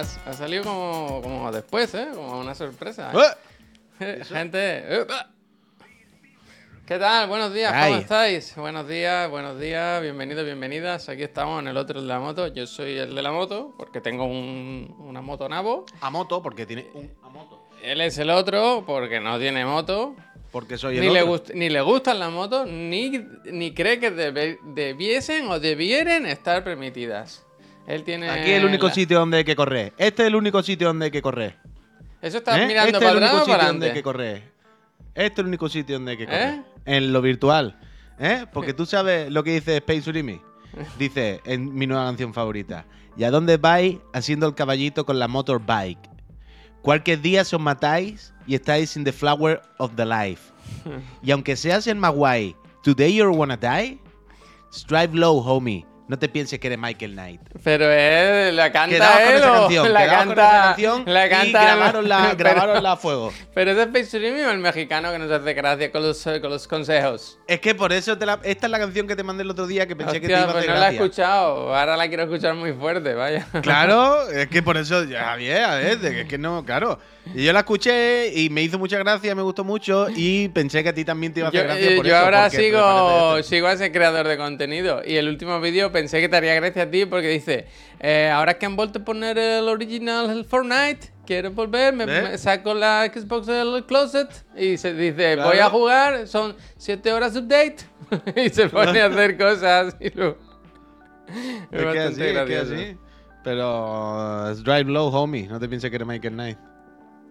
ha salido como, como después, ¿eh? Como una sorpresa. ¡Eh! Gente. eh, ah. ¿Qué tal? Buenos días, ¿cómo Ay. estáis? Buenos días, buenos días, bienvenidos, bienvenidas. Aquí estamos en el otro de la moto. Yo soy el de la moto porque tengo un- una moto nabo. A moto, porque tiene un a moto. Él es el otro porque no tiene moto. Porque soy el Ni le, gust- ni le gustan las motos, ni, ni cree que debe- debiesen o debieren estar permitidas. Él tiene. Aquí es el único la- sitio donde hay que correr. Este es el único sitio donde hay que correr. Eso estás ¿Eh? mirando este es para el atrás único o sitio para donde hay que correr. Este es el único sitio donde hay que correr. ¿Eh? En lo virtual. ¿Eh? Porque tú sabes lo que dice Space Urimi. Dice en mi nueva canción favorita. ¿Y a dónde vais haciendo el caballito con la motorbike? Cualquier día os matáis y estáis in the flower of the life. Y aunque seas el más guay, today you're wanna die, strive low, homie. No te pienses que eres Michael Knight. Pero él la canta Quedaos con él esa canción, la canta, con esa canción la y canta grabaronla, pero, grabaronla a fuego. pero ese es o el mexicano que nos hace gracia con los, con los consejos. Es que por eso te la- esta es la canción que te mandé el otro día que pensé que te iba a pues hacer no la he escuchado. Ahora la quiero escuchar muy fuerte, vaya. Claro, es que por eso, ya, Javier, a ver, es que no, claro. Y yo la escuché y me hizo mucha gracia, me gustó mucho y pensé que a ti también te iba a hacer Yo, gracia eh, por yo eso, ahora sigo, sigo a ese creador de contenido y el último vídeo pensé que te haría gracia a ti porque dice, eh, ahora que han vuelto a poner el original el Fortnite, quiero volver, me, ¿Ves? me saco la Xbox del closet y se dice, Claro. voy a jugar, son 7 horas update y se pone a hacer cosas y luego... Es que así, es que así. Pero uh, drive low, homie. No te pienses que eres Michael Knight.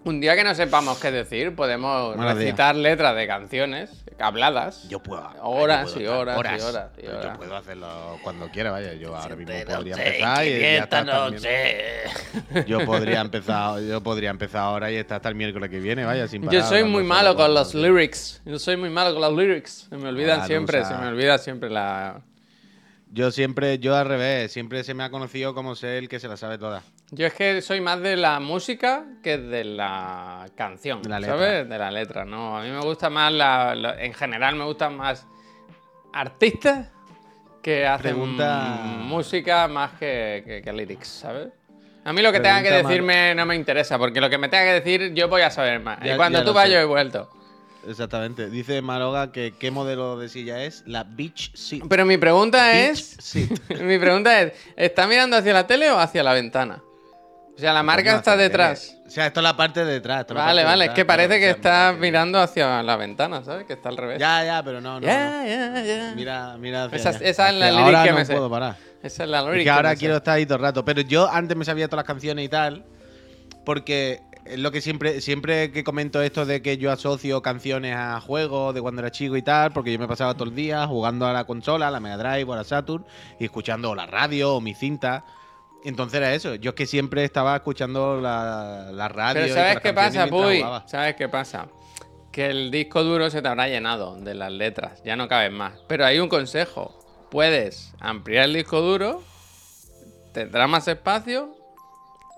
Un día que no sepamos qué decir, podemos Buenos días. recitar letras de canciones habladas. Yo puedo. Horas yo y puedo horas estar y horas y Yo horas. puedo hacerlo cuando quiera, vaya. Yo ahora mismo podría noche, empezar y ya quinientas está hasta el noches. Yo podría empezar, yo podría empezar ahora y estar hasta el miércoles que viene, vaya, sin Yo parar, soy hablando muy malo con los lyrics. Yo soy muy malo con los lyrics. Se me olvidan siempre, se me olvida siempre la. Yo siempre, yo al revés, siempre se me ha conocido como ser el que se la sabe toda. Yo es que soy más de la música que de la canción, De la letra. ¿sabes? De la letra, ¿no? A mí me gusta más la, la- En general me gustan más artistas que hacen Pregunta- música más que, que, que lyrics, ¿sabes? A mí lo que tenga que decirme no me interesa, porque lo que me tenga que decir yo voy a saber más. Ya- y cuando tú vas yo he vuelto. Exactamente. Dice Maroga que qué modelo de silla es la Beach Seat. Pero mi pregunta Beach es... Seat. Mi pregunta es, ¿está mirando hacia la tele o hacia la ventana? O sea, la marca Coño, está detrás. O sea, esto es la parte de detrás. Vale, vale, es que parece que está mira, mirando hacia la ventana, ¿sabes? Que está al revés. Ya, ya, pero no, no. ya, no. ya, ya. Mira, mira. hacia Esa- allá. esa es la ahora que no me sé. puedo parar. Esa es la lyric que que ahora me sé. quiero estar ahí todo el rato. Pero yo antes me sabía todas las canciones y tal. Porque es lo que siempre, siempre que comento esto de que yo asocio canciones a juegos de cuando era chico y tal, porque yo me pasaba todo el día jugando a la consola, a la Mega Drive o a la Saturn, y escuchando la radio o mi cinta. Entonces era eso. Yo es que siempre estaba escuchando la, la radio. Pero ¿sabes qué pasa, Puy? ¿Sabes qué pasa? Que el disco duro se te habrá llenado de las letras, ya no caben más. Pero hay un consejo. Puedes ampliar el disco duro, tendrá más espacio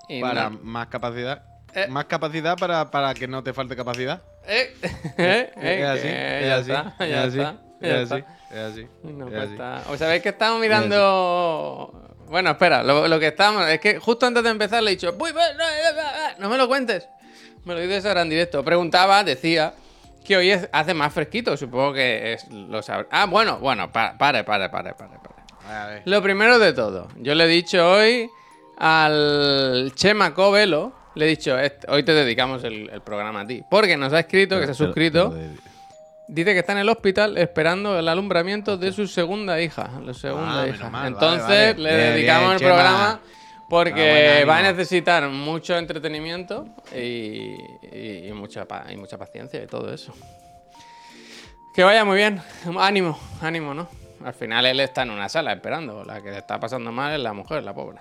y Para no- más capacidad. Eh. Más capacidad para, para que no te falte capacidad. Eh, eh, es así, es así, está, es ya así, está, es así, es así, No, es pues está- O sabéis que estamos mirando. Bueno, espera, lo, lo que estamos. Es que justo antes de empezar le he dicho. "Uy, ve, no, eh, no me lo cuentes. Me lo dices ahora en directo. Preguntaba, decía. Que hoy es- hace más fresquito, supongo que es, lo sabrá. Ah, bueno, bueno, pa- pare, pare, pare, pare, pare. Lo primero de todo, yo le he dicho hoy al Chema Covelo, le he dicho, "Est- hoy te dedicamos el, el programa a ti, porque nos ha escrito, que se ha suscrito, dice que está en el hospital esperando el alumbramiento de su segunda hija, la segunda Ah, hija. mal, Entonces vale, vale. le Bien, dedicamos bien, el Chema. programa porque Ah, va a necesitar mucho entretenimiento y, y- y mucha, y mucha paciencia y todo eso. Que vaya muy bien. Ánimo, ánimo, ¿no? Al final él está en una sala esperando. La que le está pasando mal es la mujer, la pobre.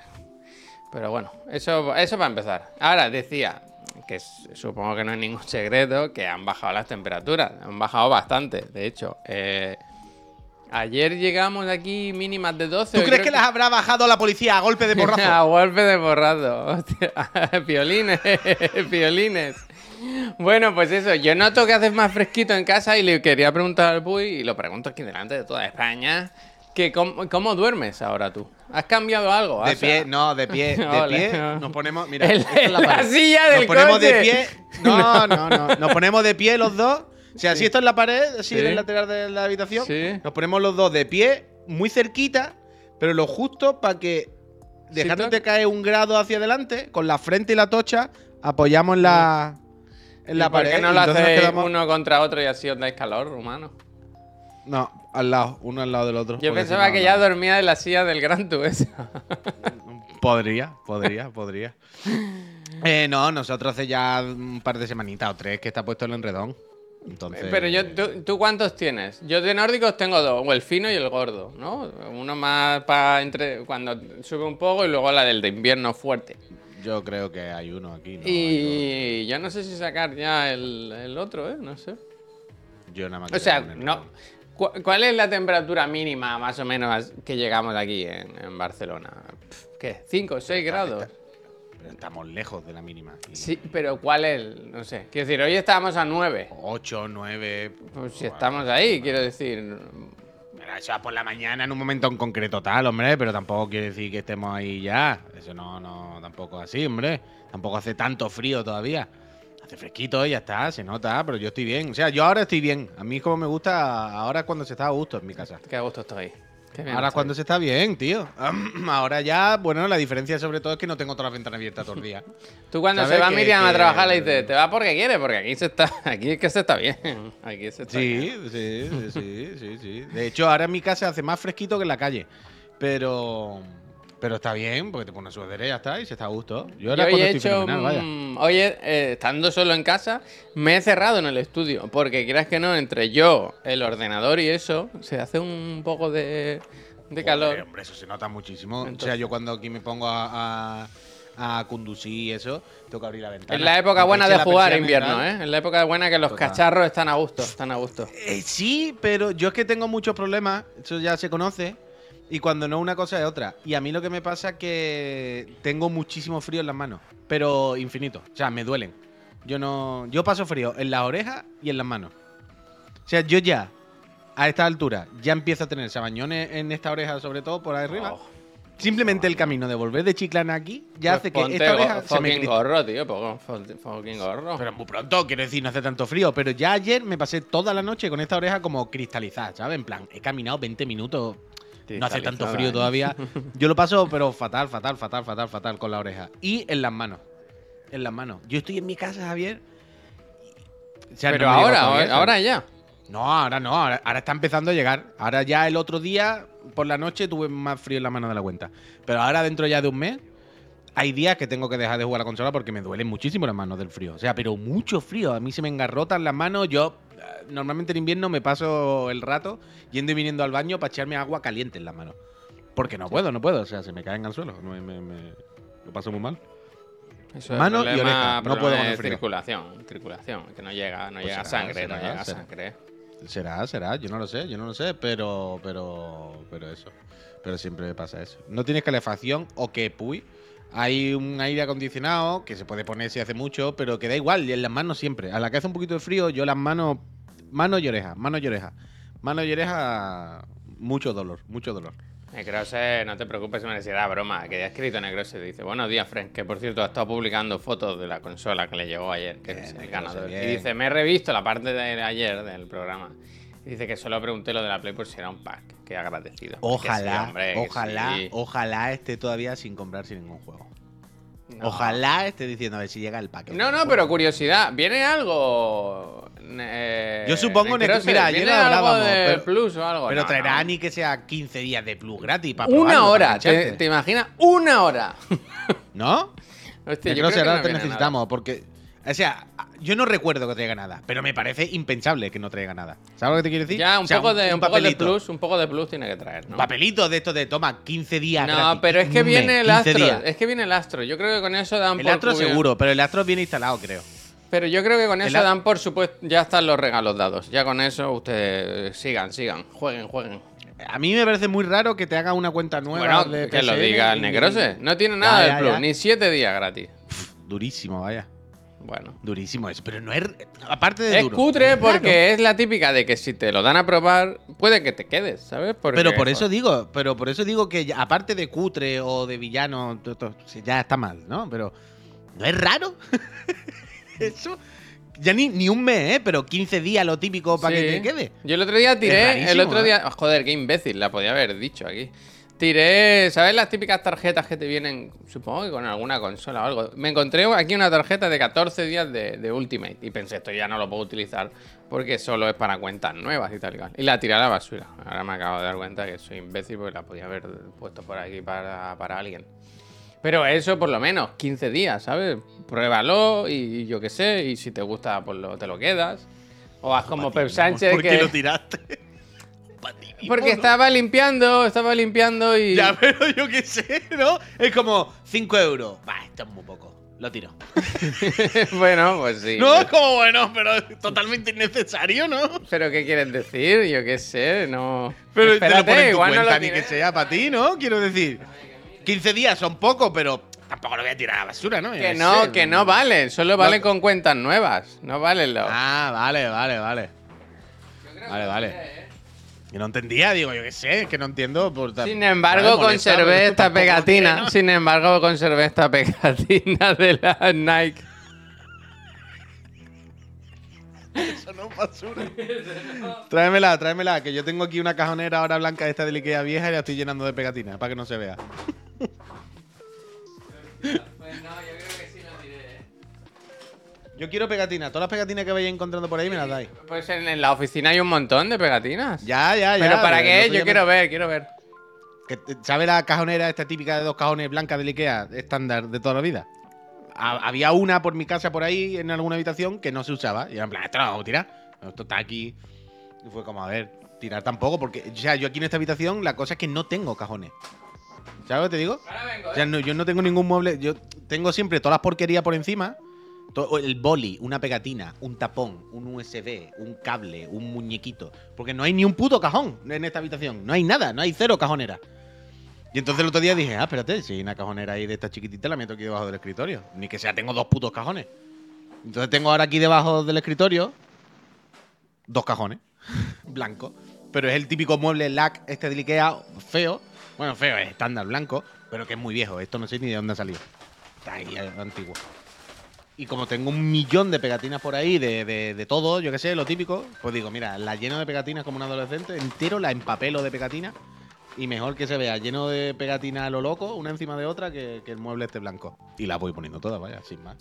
Pero bueno, eso, eso para empezar. Ahora decía, que supongo que no es ningún secreto, que han bajado las temperaturas. Han bajado bastante, de hecho. Eh, ayer llegamos aquí mínimas de 12. ¿Tú crees que las habrá bajado la policía a golpe de a porrazo? golpe de borrado. Hostia, Piolines, piolines. Bueno, pues eso, yo noto que haces más fresquito en casa y le quería preguntar al Puy, y lo pregunto aquí delante de toda España, Que cómo, cómo duermes ahora tú? ¿Has cambiado algo? De ¿Has- pie, no, de pie, de Ole. pie. Nos ponemos, mira, En- esto es la la pared. silla del Nos ponemos de pie. No, no, no. Nos ponemos de pie los dos. O sea, si esto es la pared, así Sí. en el lateral de la habitación, Sí. nos ponemos los dos de pie, muy cerquita, pero lo justo para que, dejándote caer un grado hacia adelante, con la frente y la tocha, apoyamos la, en la ¿Y por pared. qué no lo hacéis quedamos- uno contra otro y así os dais calor, humano? No, al lado, uno al lado del otro. Yo pensaba que ya dormía en la silla del Gran Tuesa. Podría, podría, podría. Eh, no, nosotros hace ya un par de semanitas o tres que está puesto el enredón. Entonces, Pero yo, ¿tú, tú cuántos tienes? Yo de nórdicos tengo dos, o el fino y el gordo, ¿no? Uno más para entre cuando sube un poco y luego la del de invierno fuerte. yo creo que hay uno aquí. ¿no? Y yo no sé si sacar ya el, el otro, ¿eh? No sé. Yo nada más O sea, no. enredón. ¿Cu- ¿Cuál es la temperatura mínima más o menos que llegamos aquí en, en Barcelona? ¿Qué? ¿5 o 6 grados? Pero estamos lejos de la mínima. Sí, pero ¿cuál es? No sé. Quiero decir, hoy estábamos a 9. 8, 9. Pues si estamos ahí, quiero decir. Pero eso es por la mañana en un momento en concreto tal, hombre. Pero tampoco quiere decir que estemos ahí ya. Eso no, no, tampoco es así, hombre. Tampoco hace tanto frío todavía. Hace fresquito y ya está, se nota, pero yo estoy bien. O sea, yo ahora estoy bien. A mí como me gusta, ahora cuando se está a gusto en mi casa. Qué a gusto estoy. Ahora cuando se está bien, tío. Ahora ya, bueno, la diferencia sobre todo es que no tengo todas las ventanas abiertas todo el día. Tú cuando ¿Sabes se va que- Miriam a trabajar le dices, te va porque quiere, porque aquí se está, aquí es que se está bien. Aquí se está Sí, bien. sí, sí, sí, sí, sí. De hecho, ahora en mi casa hace más fresquito que en la calle. Pero. Pero está bien, porque te pones sudadera y ya está, y se está a gusto. Yo Yo ahora hoy he hecho, fenomenal, vaya. mm, hoy eh, estando solo en casa, me he cerrado en el estudio, porque creas que no, entre yo, el ordenador y eso, se hace un poco de, de Joder, calor. hombre, eso se nota muchísimo. o sea, yo cuando aquí me pongo a, a, a conducir y eso, tengo que abrir la ventana. Es la época Aunque buena de jugar invierno. ¿eh? Es la época buena que los Total. cacharros están a gusto, están a gusto. Eh, sí, pero yo es que tengo muchos problemas, eso ya se conoce, y cuando no una cosa es otra. Y a mí lo que me pasa es que tengo muchísimo frío en las manos, pero infinito. O sea, me duelen. Yo no, yo paso frío en las orejas y en las manos. O sea, yo ya a esta altura ya empiezo a tener sabañones en esta oreja, sobre todo por ahí arriba. Oh. Simplemente el camino de volver de Chiclana aquí ya Pues hace que esta oreja se me gorro, tío, fucking gorro. pero muy pronto, quiero decir, no hace tanto frío. Pero ya ayer me pasé toda la noche con esta oreja como cristalizada, ¿sabes? En plan, he caminado 20 minutos. No hace tanto frío ¿eh? todavía. Yo lo paso, pero fatal, fatal, fatal, fatal, fatal con la oreja. Y en las manos. En las manos. Yo estoy en mi casa, Javier. O sea, Pero no ahora, todavía, ahora, ya. No, ahora no. Ahora, ahora está empezando a llegar. Ahora ya el otro día, por la noche, tuve más frío en la mano de la cuenta. Pero ahora, dentro ya de un mes, hay días que tengo que dejar de jugar a la consola porque me duelen muchísimo las manos del frío. O sea, pero mucho frío. A mí se me engarrotan las manos. Yo, normalmente en invierno, me paso el rato yendo y viniendo al baño para echarme agua caliente en las manos. Porque no puedo, no puedo. O sea, se me caen al suelo. Me, me- me- lo paso muy mal. Eso es Mano y oreja, no puedo con el frío. circulación, circulación, que no llega, no Pues llega será, sangre, será, no llega será. sangre. Será, será, yo no lo sé, yo no lo sé, pero, pero, pero eso. Pero siempre me pasa eso. No tienes calefacción o qué, puy. Hay un aire acondicionado que se puede poner si hace mucho, pero que da igual, y en las manos siempre. A la que hace un poquito de frío, yo las manos, manos y orejas, manos y orejas. Manos y orejas, mucho dolor, mucho dolor. Necrose, no te preocupes, me decía broma, que ya ha escrito Necrose, dice, buenos días, Frank, que por cierto ha estado publicando fotos de la consola que le llegó ayer, que Bien, es el ganador. bien. Y dice, me he revisto la parte de ayer del programa. Y dice que solo pregunté lo de la Play por si era un pack, que agradecido. Sí, Ojalá, hombre, ojalá, sí. ojalá esté todavía sin comprar sin ningún juego. No. Ojalá esté diciendo a ver si llega el paquete. No, no, pero curiosidad, ¿viene algo? Eh, Yo supongo, Necrose, mira, ayer ¿viene lo algo hablábamos, de pero- Plus o algo? Pero No, traerá no. ni que sea 15 días de Plus gratis para Una probarlo, hora, para ¿te, imaginas? ¡Una hora! ¿No? Hostia, Yo creo que no te necesitamos, porque. O sea, yo no recuerdo que traiga nada, pero me parece impensable que no traiga nada. ¿Sabes lo que te quiero decir? Ya, un O sea, poco de, un poco de papelito. plus, un poco de plus tiene que traer, ¿no? Un papelito de esto de toma 15 días. No, gratis, pero es que un mes, viene el 15 astro. días. Es que viene el astro. Yo creo que con eso dan El por astro seguro, pero el astro viene instalado, creo. Pero yo creo que con eso dan por supuesto. Ya están los regalos dados. Ya con eso ustedes sigan, sigan. Jueguen, jueguen. A mí me parece muy raro que te haga una cuenta nueva Bueno, de que lo diga el Necrose. No tiene nada ya, de plus, ya. ni siete días gratis. Durísimo, vaya. Bueno. Durísimo eso. Pero no es. Aparte de. Es duro, cutre es porque es la típica de que si te lo dan a probar, puede que te quedes, ¿sabes? Porque, Pero por eso digo, pero por eso digo que aparte de cutre o de villano, ya está mal, ¿no? Pero no es raro. Eso. Ya ni, ni un mes, ¿eh? Pero 15 días lo típico para Sí. que te quede. Yo el otro día tiré. el otro ¿eh? día. Joder, qué imbécil, la podía haber dicho aquí. Tiré. ¿Sabes las típicas tarjetas que te vienen? Supongo que con alguna consola o algo. Me encontré aquí una tarjeta de 14 días de, de Ultimate. Y pensé, esto ya no lo puedo utilizar porque solo es para cuentas nuevas y tal y cual. Y la tiré a la basura. Ahora me acabo de dar cuenta que soy imbécil porque la podía haber puesto por aquí para, para alguien. Pero eso por lo menos, 15 días, ¿sabes? Pruébalo y yo qué sé, y si te gusta, pues lo- te lo quedas. O haz como Pep Sánchez ¿Por que... qué lo tiraste? Porque estaba limpiando, estaba limpiando y... Ya, pero yo qué sé, ¿no? Es como 5 euros. Va, esto es muy poco. Lo tiro. bueno, pues sí. No, es como bueno, pero totalmente innecesario, ¿no? Pero ¿qué quieres decir? Yo qué sé, no... Pero Espérate, te lo pones en tu igual no cuenta, lo ni que sea para ti, ¿no? Quiero decir. 15 días son poco, pero tampoco lo voy a tirar a la basura, ¿no? Que no, que no valen, solo valen con cuentas nuevas, no valen los... Ah, vale, vale, vale. Vale, vale. Que no entendía, digo, yo qué sé, que no entiendo. Por, Sin Vale, embargo, conservé esta pegatina. Sin embargo, conservé esta pegatina de la Nike. Eso no es basura. tráemela, tráemela, que yo tengo aquí una cajonera ahora blanca de esta de Ikea vieja y la estoy llenando de pegatina, para que no se vea. Pues no, yo creo que sí lo tiré. Yo quiero pegatina. Todas las pegatinas que vayáis encontrando por ahí me las dais. Pues en, en la oficina hay un montón de pegatinas. Ya, ya, ya. ¿Pero para qué? Yo quiero me- ver, quiero ver. que- ¿Sabe la cajonera esta típica de dos cajones blancas del Ikea estándar de toda la vida? Ha- había una por mi casa por ahí en alguna habitación que no se usaba. Y era en plan, esto lo vamos a tirar. Esto está aquí. Y fue como, a ver, tirar tampoco, porque, o sea, yo aquí en esta habitación la cosa es que no tengo cajones. ¿Sabes lo que te digo? Ahora vengo, O sea, no- yo no tengo ningún mueble. Yo tengo siempre todas las porquerías por encima. El boli, una pegatina, un tapón, un USB, un cable, un muñequito. Porque no hay ni un puto cajón en esta habitación. No hay nada, no hay cero cajonera. Y entonces el otro día dije, ah, espérate, si hay una cajonera ahí de esta chiquitita, la meto aquí debajo del escritorio. Ni que sea, tengo dos putos cajones. Entonces tengo ahora aquí debajo del escritorio dos cajones blancos. Pero es el típico mueble lac este de Ikea feo. Bueno, feo, es estándar blanco, pero que es muy viejo. Esto no sé ni de dónde ha salido. Está ahí, eh, antiguo. Y como tengo un millón de pegatinas por ahí, de, de, de todo, yo qué sé, lo típico, pues digo, mira, la lleno de pegatinas como un adolescente, entero la empapelo de pegatinas. Y mejor que se vea lleno de pegatinas a lo loco, una encima de otra, que, que el mueble esté blanco. Y las voy poniendo todas, vaya, sin más.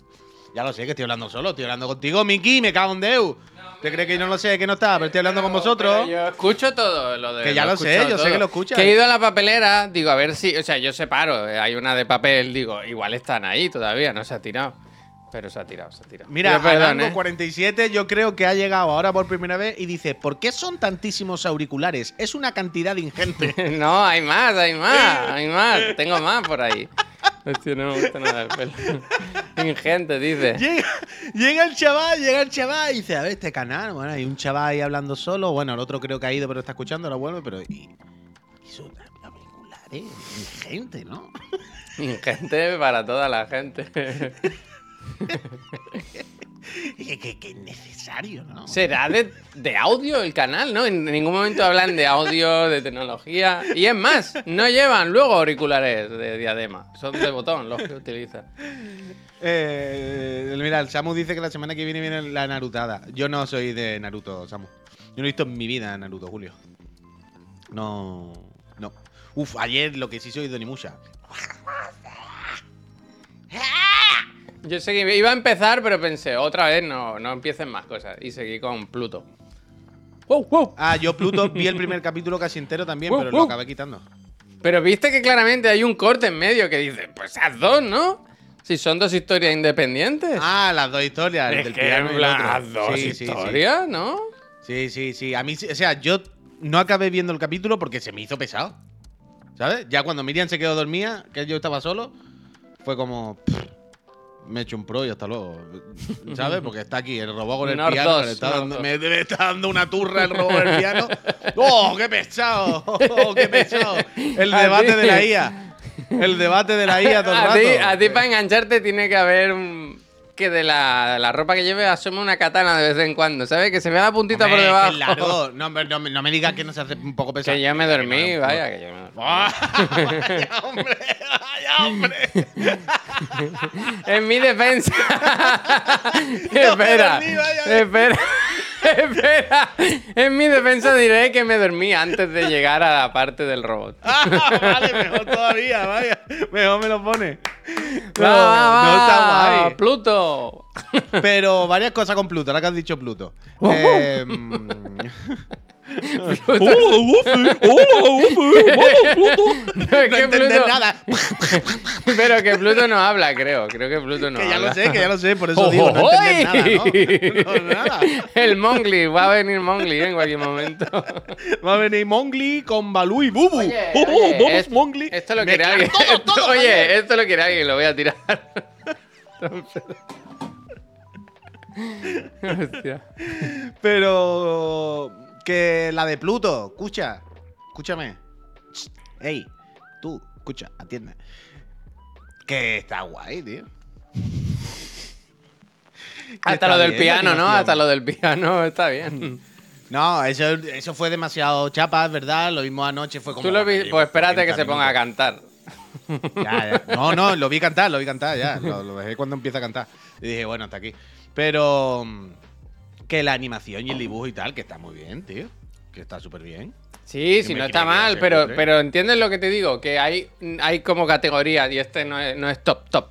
Ya lo sé, que estoy hablando solo, estoy hablando contigo, Miki, me cago en Deu. ¿Te crees que yo no lo sé, que no está? Pero estoy hablando con vosotros. Yo escucho todo lo de. Que ya lo sé, yo sé que lo escuchas. Que he ido a la papelera, digo, a ver si. O sea, yo separo, eh, hay una de papel, digo, igual están ahí todavía, no se ha tirado. Pero se ha tirado, se ha tirado. Mira, perdón, ¿eh? 47 yo creo que ha llegado ahora por primera vez y dice, ¿por qué son tantísimos auriculares? Es una cantidad ingente. No, hay más, hay más, hay más. Tengo más por ahí. Hostia, no me gusta nada el pelo. Ingente, dice. llega, llega el chaval, llega el chaval y dice, a ver, este canal, bueno, hay un chaval ahí hablando solo, bueno, el otro creo que ha ido pero está escuchando, ahora vuelve, pero... Y, y son auriculares ingente, ¿no? Ingente para toda la gente. que, que, que necesario, ¿no? Será de, de audio el canal, ¿no? En ningún momento hablan de audio, de tecnología. Y es más, no llevan luego auriculares de diadema. Son de botón los que utilizan. Eh, mira, el Samu dice que la semana que viene viene la Narutada. Yo no soy de Naruto, Samu. Yo no he visto en mi vida Naruto, Julio. No. No. Uf, ayer lo que sí soy de Onimusha. Yo seguí, iba a empezar, pero pensé, otra vez no, no empiecen más cosas. Y seguí con Pluto. ¡Wow, wow! Ah, yo Pluto vi el primer capítulo casi entero también, Wow, pero wow. lo acabé quitando. Pero viste que claramente hay un corte en medio que dice, pues haz dos, ¿no? Si son dos historias independientes. Ah, las dos historias. el es del que piano y el otro. haz dos Sí, sí, sí. historias, ¿no? Sí, sí, sí. A mí, sí- o sea, yo no acabé viendo el capítulo porque se me hizo pesado. ¿Sabes? Ya cuando Miriam se quedó dormida, que yo estaba solo, fue como. pff, me he hecho un pro y hasta luego. ¿Sabes? Porque está aquí el robot con el Nord piano. le está dando- me, me está dando una turra el robot con el piano. ¡Oh, qué pesado! ¡Oh, qué pesado! El debate de la IA. El debate de la IA todo el rato. a ti para engancharte tiene que haber un, que de la, la ropa que lleve asome una katana de vez en cuando, ¿sabes? Que se vea la puntita Hombre, por debajo. largo. No, me- no me- no me digas que no se hace un poco pesado. Que yo me Que dormí, no- vaya, que yo me dormí. vaya, hombre, vaya, hombre. En mi defensa. me espera, dormí, vaya. espera, espera. En mi defensa diré que me dormí antes de llegar a la parte del robot. Ah, vale, mejor todavía, vaya. Mejor me lo pone. No, Va, va, va. no está guay. Pluto. Pero varias cosas con Pluto, ahora que has dicho Pluto. Oh. Eh, No, es no que entender Pluto- nada. Pero que Pluto no habla, creo. Creo que Pluto no que ya habla. lo sé, que ya lo sé, por eso digo, no entender nada, ¿no? No, nada. El Mongli, va a venir Mongli en cualquier momento. Va a venir Mongli con Balú y Bubu. Oye, Oh, oye, vamos, es- Mongli. Esto lo quiere alguien. todo, todo, oye, vaya. esto lo quiere alguien, lo voy a tirar. Hostia. Pero que la de Pluto, escucha, escúchame. Ey, tú, escucha, atiende. Que está guay, tío. Hasta lo del bien piano, ¿no? Hasta lo del piano está bien. No, eso, eso fue demasiado chapa, verdad. Lo mismo anoche fue como. Tú lo vi, pues espérate que 40 se ponga a cantar. Ya, ya. No, no, lo vi cantar, lo vi cantar ya. Lo, lo dejé cuando empieza a cantar. Y dije, bueno, hasta aquí. Pero mm, que la animación y el dibujo y tal, que está muy bien, tío. Que está súper bien. Sí, sí, me no está mal, pero, cutre. pero entiendes lo que te digo, que hay, hay como categorías y este no es, no es top top.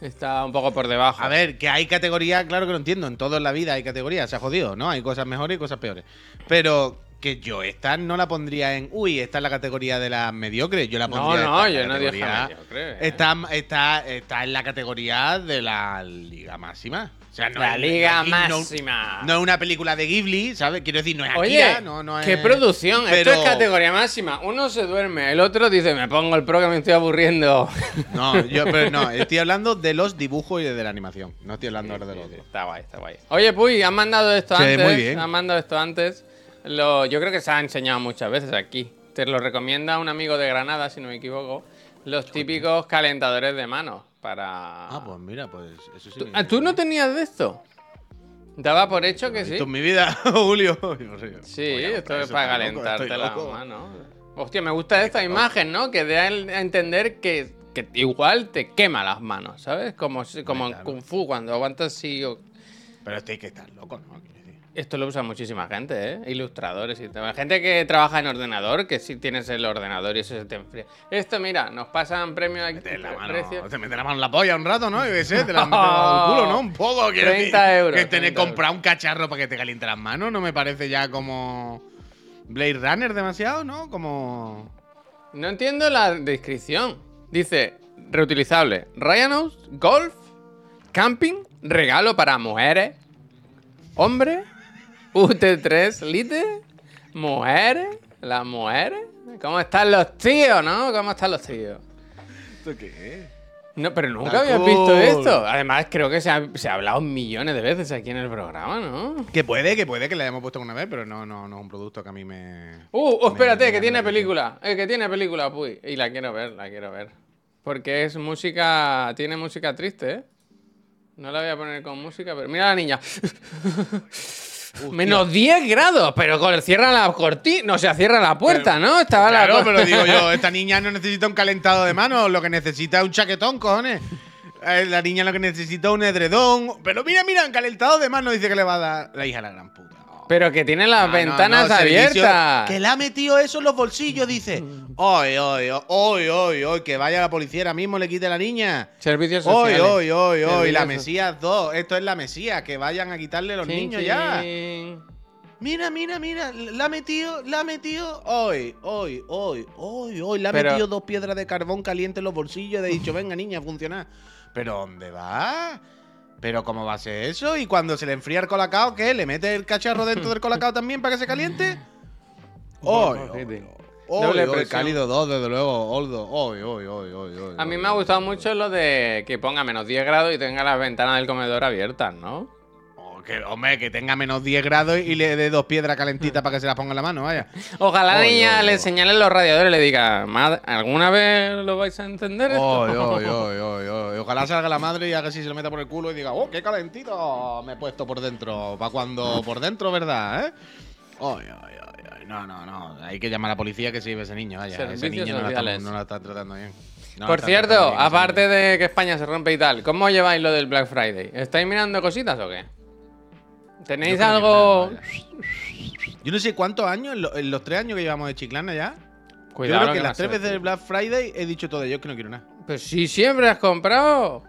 Está un poco por debajo. A ver, que hay categorías, claro que lo entiendo. En toda la vida hay categorías, se ha jodido, ¿no? Hay cosas mejores y cosas peores. Pero que yo esta no la pondría en. Uy, esta es la categoría de las mediocres. Yo la No, pondría. no, esta yo no dije mediocre, eh. Está, está, está en la categoría de la Liga Máxima. O sea, no La es- Liga no- no- Máxima. No es una película de Ghibli, ¿sabes? Quiero decir, no es Oye, Akira, no, no es. qué producción. Esto pero- es categoría máxima. Uno se duerme, el otro dice, me pongo el pro que me estoy aburriendo. No, yo, pero no, estoy hablando de los dibujos y de la animación. No estoy hablando ahora de los otros. Está guay, está guay. Oye, Puy, han mandado esto Sí, antes. muy bien. Han mandado esto antes. Lo, yo creo que se ha enseñado muchas veces aquí. Te lo recomienda un amigo de Granada, si no me equivoco. Los típicos calentadores de manos para. Ah, pues mira, pues eso sí. ¿Tú, que- ah, ¿tú no tenías de esto? Daba por hecho que sí. Esto es mi vida, Julio. Sí, esto es para loco, calentarte estoy la loco. mano. Hostia, me gusta esta imagen, ¿no? Que el- a entender que, que igual te quema las manos, ¿sabes? Como, como en. Kung Fu, cuando aguantas así. o- Pero hay que estar loco, ¿no? Esto lo usa muchísima gente, ¿eh? Ilustradores y tal. Gente que trabaja en ordenador, que si tienes el ordenador y eso se te enfría. Esto, mira, nos pasan premios aquí. Te, la mano, te mete la mano en la polla un rato, ¿no? Qué sé, te la en el culo, ¿no? Un poco. quiero 30 decir, euros, Que tener 30 comprar un cacharro para que te caliente las manos no me parece ya como. Blade Runner demasiado, ¿no? Como. No entiendo la descripción. Dice, reutilizable. Ryanos, golf, camping, regalo para mujeres, hombre, UT3 lite, mujeres, las mujeres. ¿Cómo están los tíos, no? ¿Cómo están los tíos? ¿Esto qué es? No, pero nunca cool. visto esto. Además, creo que se ha, se ha hablado millones de veces aquí en el programa, ¿no? Que puede, que puede que le hayamos puesto una vez, pero no, no, no es un producto que a mí me. Uh, oh, espérate, me que tiene película. Eh, que tiene película, puy. Y la quiero ver, la quiero ver. Porque es música. Tiene música triste, ¿eh? No la voy a poner con música, pero. Mira a la niña. Menos 10 grados, pero con, cierra la cortina. No, o sea, cierra la puerta, ¿no? Estaba Claro, la. pero digo yo, esta niña no necesita un calentado de manos, lo que necesita es un chaquetón, cojones. Eh, La niña lo que necesita es un edredón. Pero mira, mira, un calentado de manos dice que le va a dar la hija a la gran puta. Pero que tiene las no, ventanas no, abiertas. Que le ha metido eso en los bolsillos, dice. Hoy, hoy, hoy, hoy, hoy, que vaya la policía ahora mismo, le quite a la niña. Servicios Hoy, sociales. hoy, hoy, hoy, Servicios la Mesías 2. Esto es la Mesías, que vayan a quitarle los niños ya. Mira, mira, mira, la ha metido, la ha metido hoy, hoy, hoy, hoy, hoy, le ha Pero- metido dos piedras de carbón caliente en los bolsillos y le ha dicho, venga niña, a funcionar. ¿Pero dónde va? ¿Pero cómo va a ser eso? ¿Y cuando se le enfría el colacao, qué? ¿Le mete el cacharro dentro del colacao también para que se caliente? Hoy, Doble presión. cálido 2, desde luego, Oldo. Hoy, hoy, hoy, hoy, hoy. A mí me ha gustado mucho lo de que ponga menos 10 grados y tenga las ventanas del comedor abiertas, ¿no? Que, hombre, que tenga menos 10 grados y le dé dos piedras calentitas para que se las ponga en la mano, vaya. Ojalá la niña oy, le oy. enseñale los radiadores y le diga, "Madre, ¿alguna vez lo vais a entender esto? Oy. Ojalá salga la madre y haga así, se lo meta por el culo y diga, oh, qué calentito me he puesto por dentro. Para cuando por dentro, ¿verdad? ¿Eh? No, no, no. Hay que llamar a la policía que se lleve ese niño, vaya. ese niño no la, está, sociales. no la está tratando bien. No Por cierto, aparte de que España se rompe y tal, ¿cómo lleváis lo del Black Friday? ¿Estáis mirando cositas o qué? ¿Tenéis Yo que algo...? Yo no sé cuántos años, en, lo- en los tres años que llevamos de Chiclana ya. Cuidado yo creo que no las tres veces del Black Friday he dicho todo yo que no quiero nada. Pues si siempre has comprado.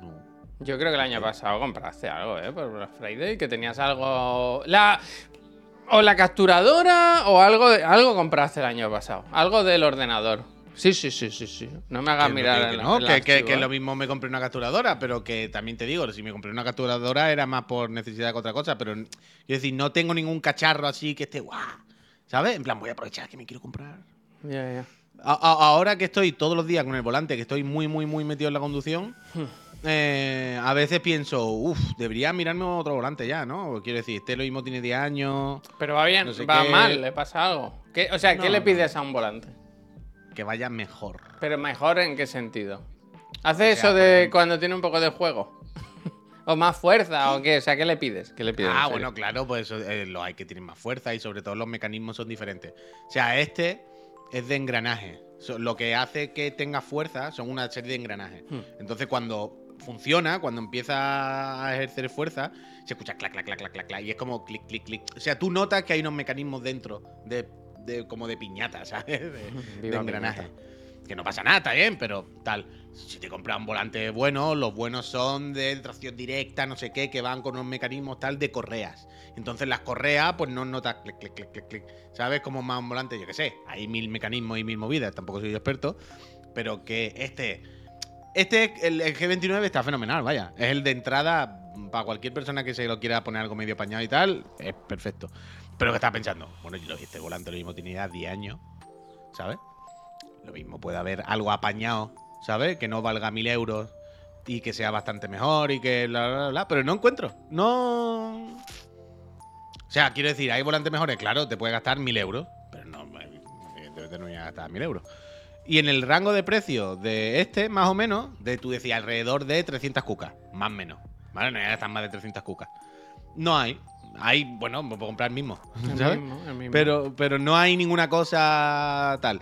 No. Yo creo que el año pasado compraste algo, ¿eh? Por Black Friday, que tenías algo... La... O la capturadora o algo, de... algo compraste el año pasado. Algo del ordenador. Sí, sí, sí, sí, sí. No me hagas mirar que- el- no, el que, archivo, que ¿eh? lo mismo me compré una capturadora, pero que también te digo, si me compré una capturadora era más por necesidad que otra cosa, pero es decir, no tengo ningún cacharro así que esté guau, ¿sabes? En plan, voy a aprovechar que me quiero comprar. Ya, ya. A- a- ahora que estoy todos los días con el volante, que estoy muy, muy, muy metido en la conducción, Hmm. eh, a veces pienso, uff, debería mirarme otro volante ya, ¿no? Quiero decir, este lo mismo tiene 10 años, Pero va bien, No sé va qué- mal, le pasa algo. ¿Qué- o sea, ¿qué le pides a un volante? Que vaya mejor. Pero mejor en qué sentido. ¿Hace O sea, eso de cuando tiene un poco de juego? ¿O más fuerza? ¿O qué? O sea, ¿qué le pides? ¿Qué le pides? Ah, bueno, claro, pues eh, los hay que tienen más fuerza y sobre todo los mecanismos son diferentes. O sea, este es de engranaje. Lo que hace que tenga fuerza son una serie de engranajes. Hmm. Entonces, cuando funciona, cuando empieza a ejercer fuerza, se escucha clac, clac, clac, clac, clac, clac, y es como clic, clic, clic. O sea, tú notas que hay unos mecanismos dentro de, de- como de piñata, ¿sabes? De, de engranaje. piñata. Que no pasa nada, está bien, pero tal. Si te compras un volante bueno, los buenos son de tracción directa, no sé qué, que van con unos mecanismos tal de correas. Entonces las correas, pues no notas clic, clic, clic, clic, clic. ¿Sabes? Como más un volante, yo qué sé. Hay mil mecanismos y mil movidas, tampoco soy experto. Pero que este. Este, el, el G29 está fenomenal, vaya. Es el de entrada para cualquier persona que se lo quiera poner algo medio apañado y tal. Es perfecto. Pero que estaba pensando, bueno, yo este volante lo mismo tiene ya 10 años, ¿sabes? Lo mismo puede haber algo apañado, ¿sabes? Que no valga mil euros y que sea bastante mejor y que bla, bla, bla, bla, pero no encuentro. No. O sea, quiero decir, hay volantes mejores, claro, te puede gastar mil euros, pero no, evidentemente no voy a gastar mil euros. Y en el rango de precio de este, más o menos, de tú decías alrededor de 300 cucas, más o menos. ¿Vale? No voy a gastar más de 300 cucas. No hay. Hay, bueno, me puedo comprar el mismo, El ¿sabes? mismo, el mismo. Pero, pero no hay ninguna cosa tal.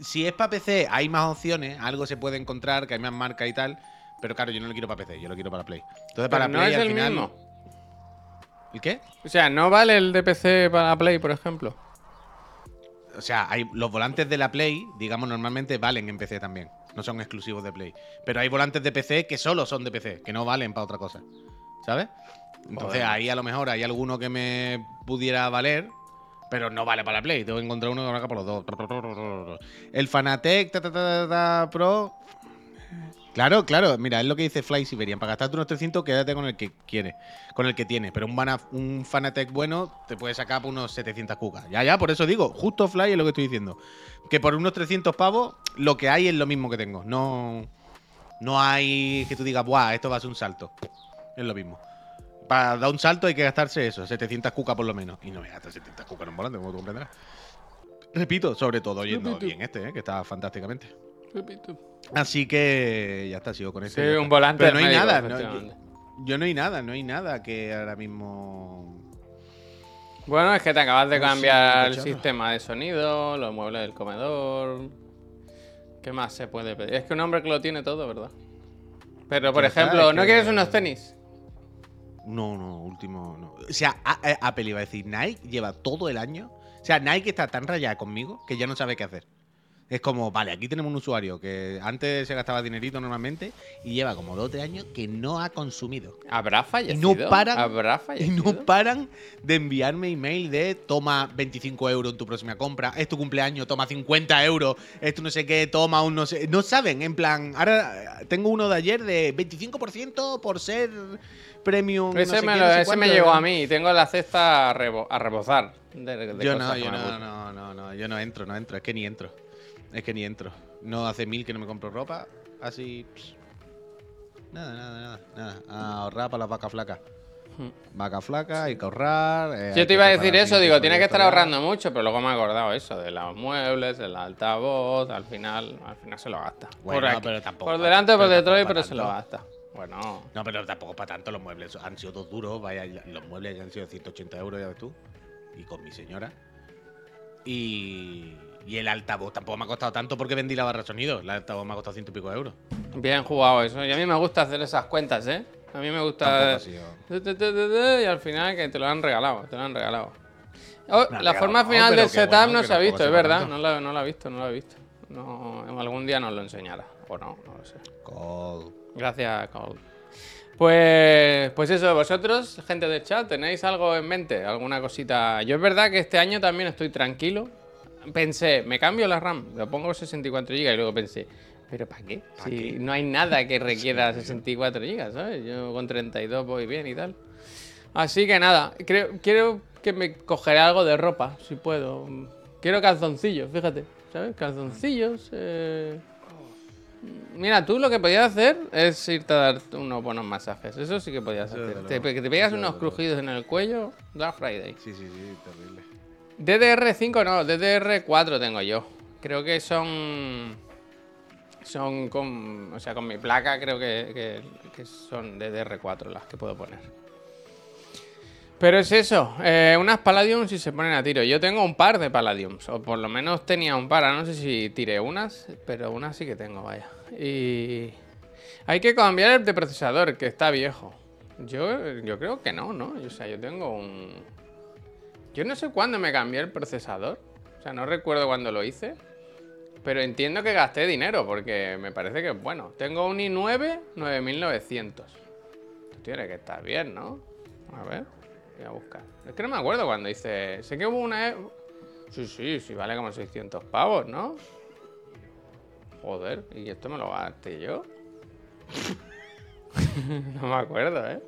Si es para PC, hay más opciones, algo se puede encontrar, que hay más marcas y tal. Pero claro, yo no lo quiero para PC, yo lo quiero para Play. Entonces, Pero para no Play es al el final. mismo. ¿El qué? O sea, ¿no vale el DPC para Play, por ejemplo? O sea, hay, los volantes de la Play, digamos, normalmente valen en PC también. No son exclusivos de Play. Pero hay volantes de PC que solo son de PC, que no valen para otra cosa. ¿Sabes? Entonces Joder. ahí a lo mejor hay alguno que me pudiera valer, pero no vale para la Play. Tengo que encontrar uno que valga para los dos. El Fanatec ta, ta, ta, Pro. Claro, claro. Mira, es lo que dice Fly Siberian. Para gastarte unos 300, quédate con el que quieres. Con el que tienes. Pero un Fanatec bueno te puede sacar por unos 700 cucas. Ya, ya, por eso digo. Justo Fly es lo que estoy diciendo. Que por unos 300 pavos, lo que hay es lo mismo que tengo. No, no hay que tú digas, ¡buah! Esto va a ser un salto. Es lo mismo. Para dar un salto hay que gastarse eso, 700 cucas por lo menos. Y no me gastas 700 cucas en un volante, como tú comprenderás. Repito, sobre todo oyendo Repito. bien este, ¿eh? que está fantásticamente. Repito. Así que ya está, sigo con Sí, este. está. un volante Pero no hay médico, nada, no-. Yo no hay nada, no hay nada que ahora mismo. Bueno, es que te acabas de No cambiar el sistema de sonido, los muebles del comedor. ¿Qué más se puede pedir? Es que un hombre que lo tiene todo, ¿verdad? Pero, por ejemplo, ¿no que- quieres unos tenis? No, no, último no. O sea, Apple iba a decir, Nike lleva todo el año. O sea, Nike está tan rayada conmigo que ya no sabe qué hacer. Es como, vale, aquí tenemos un usuario que antes se gastaba dinerito normalmente y lleva como dos o tres años que no ha consumido. ¿Habrá fallecido? no paran- ¿Habrá Y fallecido? no paran de enviarme email de toma 25 euros en tu próxima compra, es tu cumpleaños, toma 50 euros, esto no sé qué, toma un no sé. No saben, en plan, ahora eh, tengo uno de ayer de 25% por ser premium. no ese sé me, qué, lo- no sé ese me cuánto. llegó a mí y tengo la cesta a, rebo- a rebozar. de- de Yo cosas no, yo no, no, no, no, yo no entro, no entro, es que ni entro. Es que ni entro. No hace mil que no me compro ropa, así. pss. Nada, nada, nada, nada. A ahorrar para las vacas flacas. Vaca flaca, hay que ahorrar. eh, Yo te iba a decir eso, digo, tienes que estar ahorrando mucho, pero luego me he acordado eso, de los muebles, el altavoz, al final, al final se lo gasta. Bueno, por aquí, pero tampoco por pa- delante o por detrás, pero se lo gasta. Bueno, No, pero tampoco para tanto los muebles. Han sido dos duros, vaya, los muebles ya han sido 180 euros, ya ves tú. Y con mi señora. Y, y el altavoz tampoco me ha costado tanto porque vendí la barra de sonido. El altavoz me ha costado ciento y pico de euros. bien jugado eso. Y a mí me gusta hacer esas cuentas, ¿eh? A mí me gusta... Y al final que te lo han regalado, te lo han regalado. Oh, la regalado, forma no, final del setup bueno, no se ha visto, es verdad. No lo, no lo he visto, no lo he visto. No, algún día nos lo enseñará. O no, no lo sé. Col. Gracias, Cole. Pues, pues eso, vosotros, gente del chat, ¿tenéis algo en mente? ¿Alguna cosita? Yo es verdad que este año también estoy tranquilo. Pensé, me cambio la RAM, lo pongo 64 GB y luego pensé, ¿pero para qué? ¿Pa Si qué? no hay nada que requiera 64 GB, ¿sabes? Yo con 32 voy bien y tal. Así que nada, creo, quiero que me cogeré algo de ropa, si puedo. Quiero calzoncillos, fíjate, ¿sabes? Calzoncillos. eh, Mira, tú lo que podías hacer es irte a dar unos buenos masajes. Eso sí que podías hacer. Te, que te pegas unos crujidos en el cuello, Black Friday. Sí, sí, sí, terrible. DDR5 no, DDR4 tengo yo. Creo que son. Son con. O sea, con mi placa creo que, que- que son DDR4 las que puedo poner. Pero es eso, eh, unas Palladiums y se ponen a tiro. Yo tengo un par de Palladiums, o por lo menos tenía un par. No sé si tiré unas, pero unas sí que tengo, vaya. Y. Hay que cambiar el de procesador, que está viejo. Yo, yo creo que no, ¿no? O sea, yo tengo un. Yo no sé cuándo me cambié el procesador. O sea, no recuerdo cuándo lo hice. Pero entiendo que gasté dinero porque me parece que es bueno. Tengo un i9 9900. Esto tiene que estar bien, ¿no? A ver, voy a buscar. Es que no me acuerdo cuando hice. Sé que hubo una. e- Sí, sí, sí, vale como 600 pavos, ¿no? Joder, ¿y esto me lo gasté yo? no me acuerdo, ¿eh?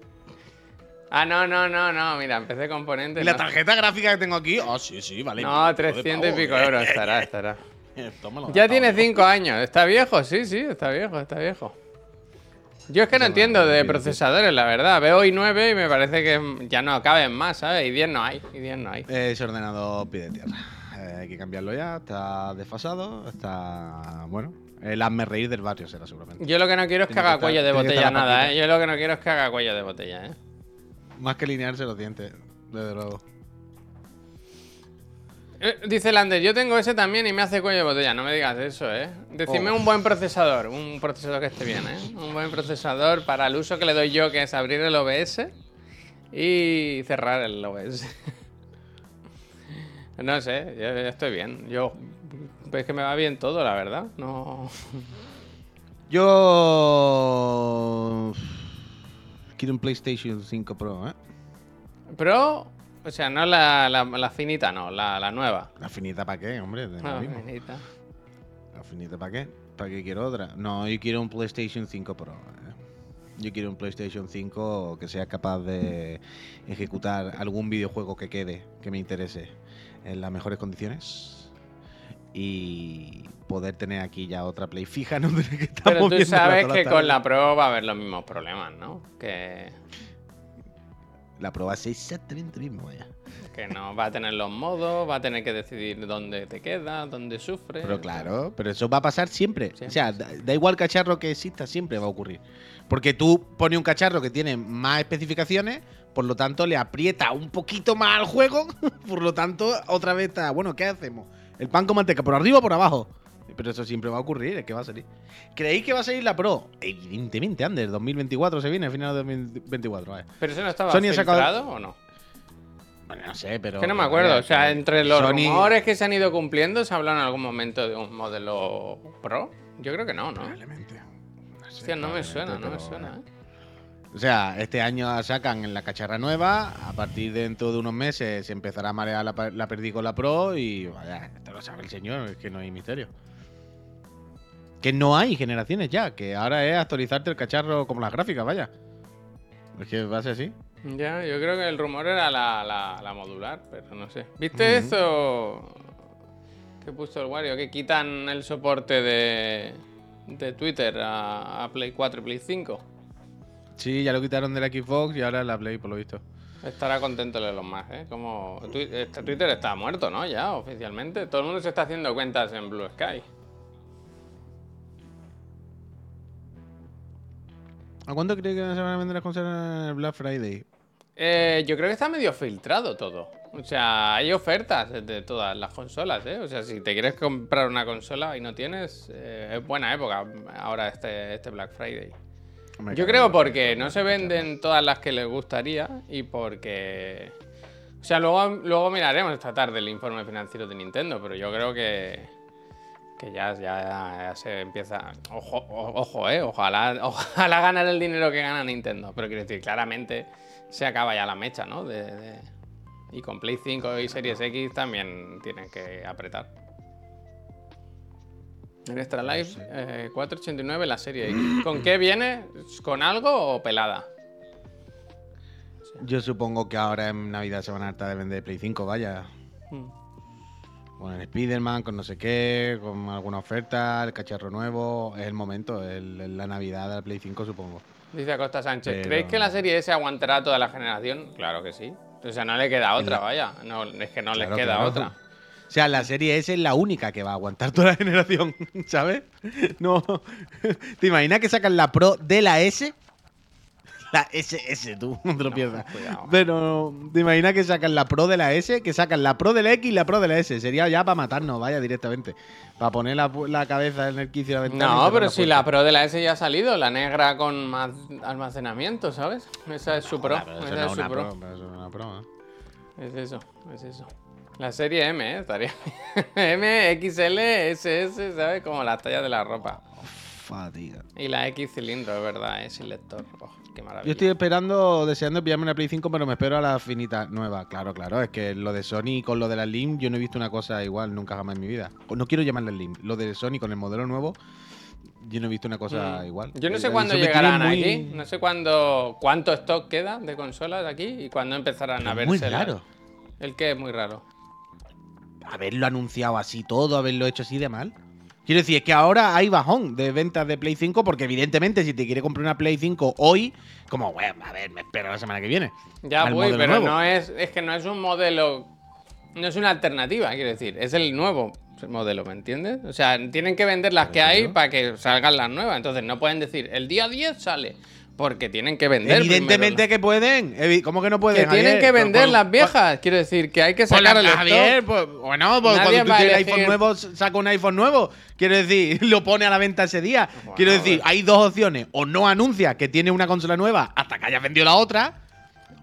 Ah, no, no, no, no, mira, empecé componentes. ¿Y la no- tarjeta gráfica que tengo aquí? Ah, sí, sí, vale. No, mil euros de 300 y pico eh. euros estará, estará. Ya tiene yo. 5 años. ¿Está viejo? Sí, sí, está viejo, está viejo. Yo es que no entiendo de procesadores, la verdad. Veo i9 y me parece que ya no caben más, ¿sabes? Y 10 no hay, y 10 no hay. Ese ordenador pide tierra. Eh, hay que cambiarlo ya, está desfasado, está. Bueno, el hazme reír del barrio será seguramente. Yo lo que no quiero es que haga cuello de botella nada. ¿eh? Yo lo que no quiero es que haga cuello de botella, ¿eh? Más que linearse los dientes, desde luego. Eh, Dice Lander, yo tengo ese también y me hace cuello de botella. No me digas eso, ¿eh? Decime Oh. un buen procesador, un procesador que esté bien, ¿eh? Un buen procesador para el uso que le doy yo, que es abrir el OBS y cerrar el OBS. no sé, yo, yo estoy bien. Yo es que me va bien todo, la verdad. No. Yo. Quiero un PlayStation 5 Pro, ¿eh? Pero, o sea, no la, la, la finita, no, la, la nueva. La finita para qué, hombre. de La mismo. finita. La finita para qué. ¿Para qué quiero otra? No, yo quiero un PlayStation 5 Pro. ¿eh? Yo quiero un PlayStation 5 que sea capaz de ejecutar algún videojuego que quede, que me interese, en las mejores condiciones. Y poder tener aquí ya otra Play fija, no tener que estar Pero tú sabes que con la Pro va a haber los mismos problemas, ¿no? Que, La Pro va a ser exactamente lo mismo, vaya. que no va a tener los modos, va a tener que decidir dónde te queda, dónde sufre. Pero claro, pero eso va a pasar siempre. Siempre, o sea, da, da igual cacharro que exista, siempre va a ocurrir. Porque tú pones un cacharro que tiene más especificaciones, por lo tanto le aprieta un poquito más al juego, por lo tanto otra vez está, bueno, ¿qué hacemos? ¿El pan con manteca por arriba o por abajo? Pero eso siempre va a ocurrir, es que va a salir. ¿Creéis que va a salir la Pro? Evidentemente, Ander, 2024 se viene, a final de 2024. vale. Pero eso no estaba Sony ha sacado- filtrado o no? Bueno, no sé, pero... Es que no me acuerdo. O sea, entre los Sony- rumores que se han ido cumpliendo, ¿se habla en algún momento de un modelo Pro? Yo creo que no, ¿no? Probablemente. No sé, Hostia, no me suena, no me suena, eh. ¿eh? O sea, este año sacan en la cacharra nueva, a partir de dentro de unos meses se empezará a marear la, la perdí con la Pro y vaya, esto lo sabe el señor, es que no hay misterio. Que no hay generaciones ya, que ahora es actualizarte el cacharro como las gráficas, vaya. Es que va a ser así. Ya, yo creo que el rumor era la, la- la modular, pero no sé. ¿Viste eso que puso el Wario? Que quitan el soporte de, de Twitter a, a Play 4 y Play 5. Sí, ya lo quitaron de la Xbox y ahora la Play, por lo visto. Estará contento de los más, ¿eh? Como este Twitter está muerto, ¿no? Ya, oficialmente. Todo el mundo se está haciendo cuentas en Blue Sky. ¿A cuánto cree que se van a vender las consolas en el Black Friday? Eh, yo creo que está medio filtrado todo. O sea, hay ofertas de todas las consolas, ¿eh? O sea, si te quieres comprar una consola y no tienes, eh, es buena época ahora este, este Black Friday. Yo creo porque no se venden todas las que les gustaría y porque... O sea, luego, luego miraremos esta tarde el informe financiero de Nintendo, pero yo creo que, que ya, ya, ya se empieza... Ojo, ojo, eh, ojalá, ojalá ganar el dinero que gana Nintendo, pero quiero decir, claramente se acaba ya la mecha, ¿no? De, de- Y con Play 5 y Series X también tienen que apretar. En Extra Life, eh, 489 la serie X. ¿Con qué viene? ¿Con algo o pelada? Yo supongo que ahora en Navidad se van a hartar de vender Play 5, vaya. Hmm. Con el Spider-Man, con no sé qué, con alguna oferta, el cacharro nuevo. Es el momento, el- la Navidad de la Play 5, supongo. Dice Acosta Sánchez. Pero- ¿Creéis que la serie S aguantará toda la generación? Claro que sí. O sea, no le queda otra, vaya. No, es que no Claro, les queda claro. otra. O sea, la serie S es la única que va a aguantar toda la generación, ¿sabes? No. ¿Te imaginas que sacan la Pro de la S? La SS, tú, no te lo pierdas. Pero, ¿te imaginas que sacan la Pro de la S? Que sacan la Pro de la X y la Pro de la S. Sería ya para matarnos, vaya, directamente. Para poner la, la cabeza en el quicio de la ventana. No, pero la si la. Pro de la S ya ha salido, la negra con más almacenamiento, ¿sabes? Esa es su Pro. Esa no es es su una Pro. Pro, pero eso no es una Pro, ¿eh? Es eso, es eso. La serie M, ¿eh? Estaría M, XL, SS, ¿sabes? Como las tallas de la ropa. Fatiga. Y la X cilindro, es verdad, ¿eh? Sin lector. Oh, qué maravilla. Yo estoy esperando, deseando pillarme una Play 5, pero me espero a la finita nueva. Claro, claro. Es que lo de Sony con lo de la Slim, yo no he visto una cosa igual nunca jamás en mi vida. O no quiero llamarla Slim. Lo de Sony con el modelo nuevo, yo no he visto una cosa Mm. igual. Yo no sé cuándo llegarán muy- aquí. No sé cuándo, cuánto stock queda de consolas aquí y cuándo empezarán a verse. Muy raro. El que es muy raro. Haberlo anunciado así todo, haberlo hecho así de mal. Quiero decir, es que ahora hay bajón de ventas de Play 5 porque evidentemente si te quiere comprar una Play 5 hoy, como, bueno, a ver, me espero la semana que viene. Ya voy, pero nuevo. no es, es que no es un modelo. No es una alternativa, quiero decir. Es el nuevo modelo, ¿me entiendes? O sea, tienen que vender las que hay para que salgan las nuevas. Entonces no pueden decir, el día 10 sale. Porque tienen que vender. Evidentemente primero, que pueden. ¿Cómo que no pueden? Que tienen Javier? que vender por- las viejas. Quiero decir, que hay que sacar el stock. Javier, pues, bueno, pues Nadie cuando tú tienes elegir- iPhone nuevo, saca un iPhone nuevo. Quiero decir, lo pone a la venta ese día. Bueno, Quiero decir, hay dos opciones. O no anuncia que tiene una consola nueva hasta que hayas vendido la otra.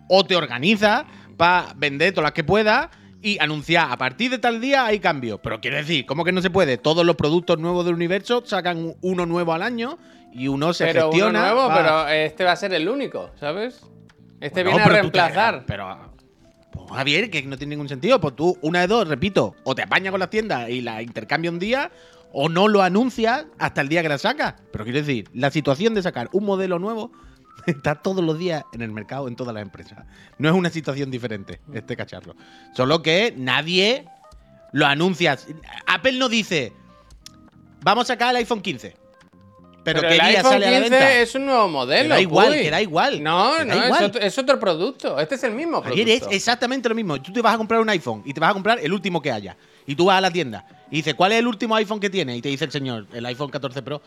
O te organiza para vender todas las que puedas y anunciar a partir de tal día hay cambio. Pero quiero decir, ¿cómo que no se puede? Todos los productos nuevos del universo sacan uno nuevo al año y uno se pero uno gestiona. nuevo, pa- pero este va a ser el único, ¿sabes? Este Bueno, viene a te- reemplazar. pero, pues, Javier, que no tiene ningún sentido. Pues tú, una de dos, repito, o te apañas con las tiendas y la intercambia un día, o no lo anuncias hasta el día que la sacas. Pero quiero decir, la situación de sacar un modelo nuevo está todos los días en el mercado, en todas las empresas. No es una situación diferente, este cacharro. Solo que nadie lo anuncia. Apple no dice, vamos a sacar el iPhone 15. Pero, Pero ¿qué el día iPhone sale a la 15 venta? es un nuevo modelo. Que da igual, uy. que da igual, No, da no, es otro, es otro producto. Este es el mismo producto. es exactamente lo mismo. Tú te vas a comprar un iPhone y te vas a comprar el último que haya. Y tú vas a la tienda y dices, ¿cuál es el último iPhone que tiene? Y te dice el señor, el iPhone 14 Pro.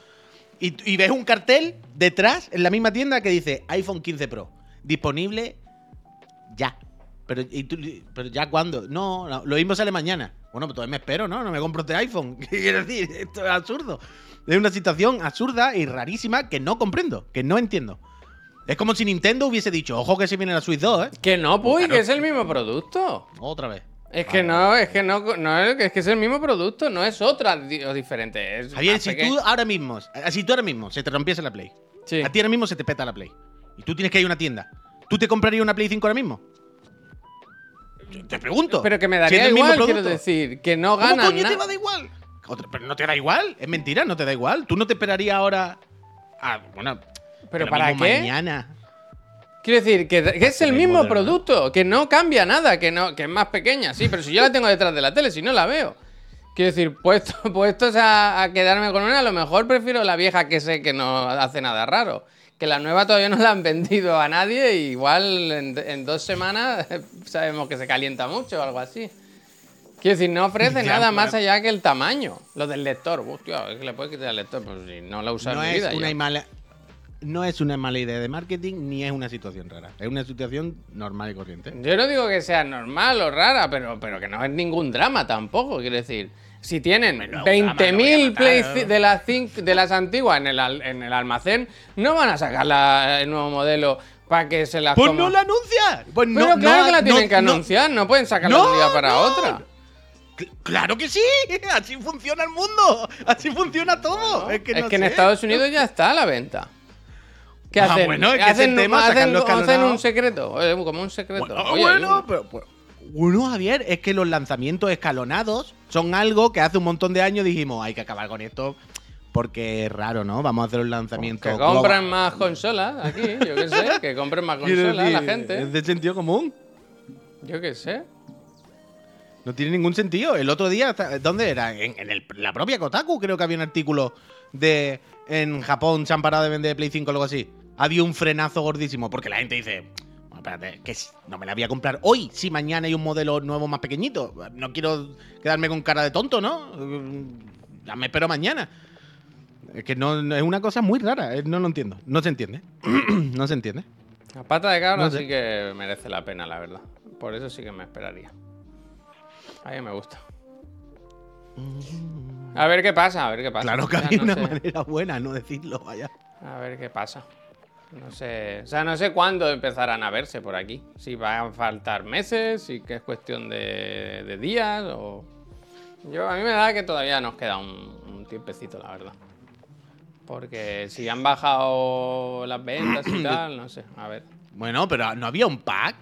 Y, y ves un cartel detrás, en la misma tienda, que dice iPhone 15 Pro. Disponible ya. Pero, y tú- pero ya cuándo? No, no, lo mismo sale mañana. Bueno, pues todavía me espero, ¿no? No me compro este iPhone. ¿Qué quiero decir? Esto es absurdo. Es una situación absurda y rarísima que no comprendo, que no entiendo. Es como si Nintendo hubiese dicho, ojo que se viene la Switch 2, ¿eh? Que no, Claro. que es el mismo producto. Otra vez. Es que no, es que no, no es, que es el mismo producto, no es otra o diferente. Es Javier, si tú ahora mismo, si tú ahora mismo se te rompiese la Play, Sí. a ti ahora mismo se te peta la Play, y tú tienes que ir a una tienda, ¿tú te comprarías una Play 5 ahora mismo? Yo te pregunto. Pero que me Si daría mismo igual, quiero decir, que no ¿Cómo ganan coño te va a dar igual? Otra- pero no te da igual, es mentira, no te da igual. Tú no te esperarías ahora. Ah, bueno. ¿Pero para mismo qué? Mañana. Quiero decir, que, que es el mismo producto, que no cambia nada, que, no, que es más pequeña, sí, pero si yo la tengo detrás de la tele, si no la veo. Quiero decir, puesto, puestos a, a quedarme con una, a lo mejor prefiero la vieja que sé que no hace nada raro. Que la nueva todavía no la han vendido a nadie y igual en, en dos semanas sabemos que se calienta mucho o algo así. Quiero decir, no ofrece Ya, nada más allá que el tamaño. Lo del lector. Hostia, es que le puedes quitar el lector, pues si no he usado No en mi es, una mala, no es una mala idea de marketing ni es una situación rara. Es una situación normal y corriente. Yo no digo que sea normal o rara, pero, pero que no es ningún drama tampoco. Quiero decir, si tienen Menudo drama, 20.000 lo voy a Play de las, de las antiguas en el, al- en el almacén, no van a sacar la- el nuevo modelo para que se las Pues coma. no la anuncia. Pues Pero no, claro no, que la no, tienen que anunciar, no pueden sacarla de un día para otra. Cl- Claro que sí, así funciona el mundo, así funciona todo. es que, es no que en. Estados Unidos ya está a la venta. ¿Qué Ah, hacen? bueno, es que hacen, tema, hacen- hacen un secreto, eh, como un secreto. Bueno, Oye, bueno, un- pero, pero- bueno, Javier, es que los lanzamientos escalonados son algo que hace un montón de años dijimos, hay que acabar con esto porque es raro, ¿no? Vamos a hacer un lanzamiento. que compren global". más consolas aquí, yo qué sé, que compren más consolas la gente. Es de sentido común. Yo qué sé. No tiene ningún sentido. El otro día, ¿dónde era? En, en el- la propia Kotaku creo que había un artículo de en Japón se han parado de vender Play 5 o algo así. Había un frenazo gordísimo porque la gente dice, "Bueno, espérate, que no me la voy a comprar hoy si mañana hay un modelo nuevo más pequeñito. No quiero quedarme con cara de tonto, ¿no? Ya me espero mañana. Es que no, no- es una cosa muy rara, eh, no lo entiendo. No se entiende. no se entiende. La pata de cabra No sé. sí que merece la pena, la verdad. Por eso sí que me esperaría. A mí me gusta. A ver qué pasa, a ver qué pasa. Claro que había no una sé. manera buena, no decirlo, vaya. A ver qué pasa. No sé. O sea, no sé cuándo empezarán a verse por aquí. Si van a faltar meses, si que es cuestión de, de días o. Yo, a mí me da que todavía nos queda un, un tiempecito, la verdad. Porque si han bajado las ventas y tal, no sé. A ver. Bueno, pero no había un pack.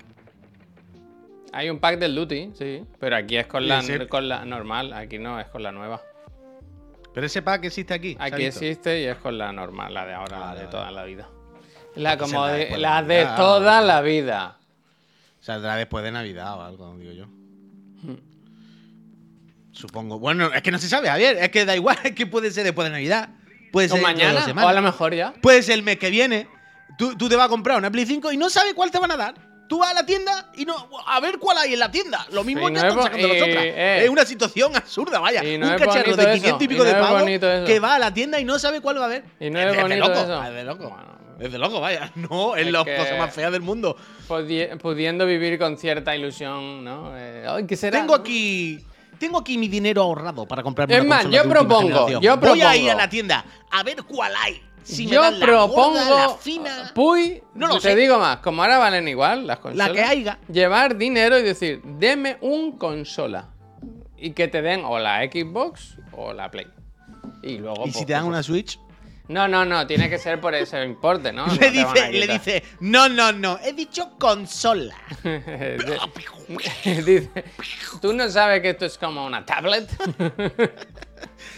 Hay un pack del Duty, sí. Pero aquí es con la, Ese- con la normal, aquí no es con la nueva. Pero ese pack existe aquí. Aquí existe y es con la normal, la de ahora, la de vale. toda la vida. La Aquí como de, la de Navidad. toda la vida. Saldrá después de Navidad o algo, digo yo. Hmm. Supongo. Bueno, es que no se sabe, Javier. Es que da igual. Es que puede ser después de Navidad. Puede O ser de mañana, o a lo mejor ya. Puede ser el mes que viene. Tú, tú te vas a comprar una Play 5 y no sabes cuál te van a dar. Tú vas a la tienda y no. A ver cuál hay en la tienda. Lo mismo Y que no es están sacando las otras. eh. Es una situación absurda, vaya. No un es cacharro de eso, 500 y y pico no de es pavos que va a la tienda y no sabe cuál va a ver. Y no es de bonito loco. eso. Es de loco. Bueno. Es de loco, vaya. No, es Es la cosa más fea del mundo. Pudi- pudiendo vivir con cierta ilusión, ¿no? Eh, ay, ¿qué será? Tengo aquí. Tengo aquí mi dinero ahorrado para comprarme Es una más, yo de propongo, yo Voy a ir propongo. a la tienda a ver cuál hay. Si me Yo dan la propongo. gorda, la fina, Puy, No lo te sé. digo más, como ahora valen igual las consolas. la que haya. Llevar dinero y decir, deme un consola. Y que te den o la Xbox o la Play. Y luego. Y si pues, te dan pues, una Switch, No, no, no, tiene que ser por ese importe, ¿no? No le, dice, le dice, no, no, no, he dicho consola. Dice, ¿tú no sabes que esto es como una tablet?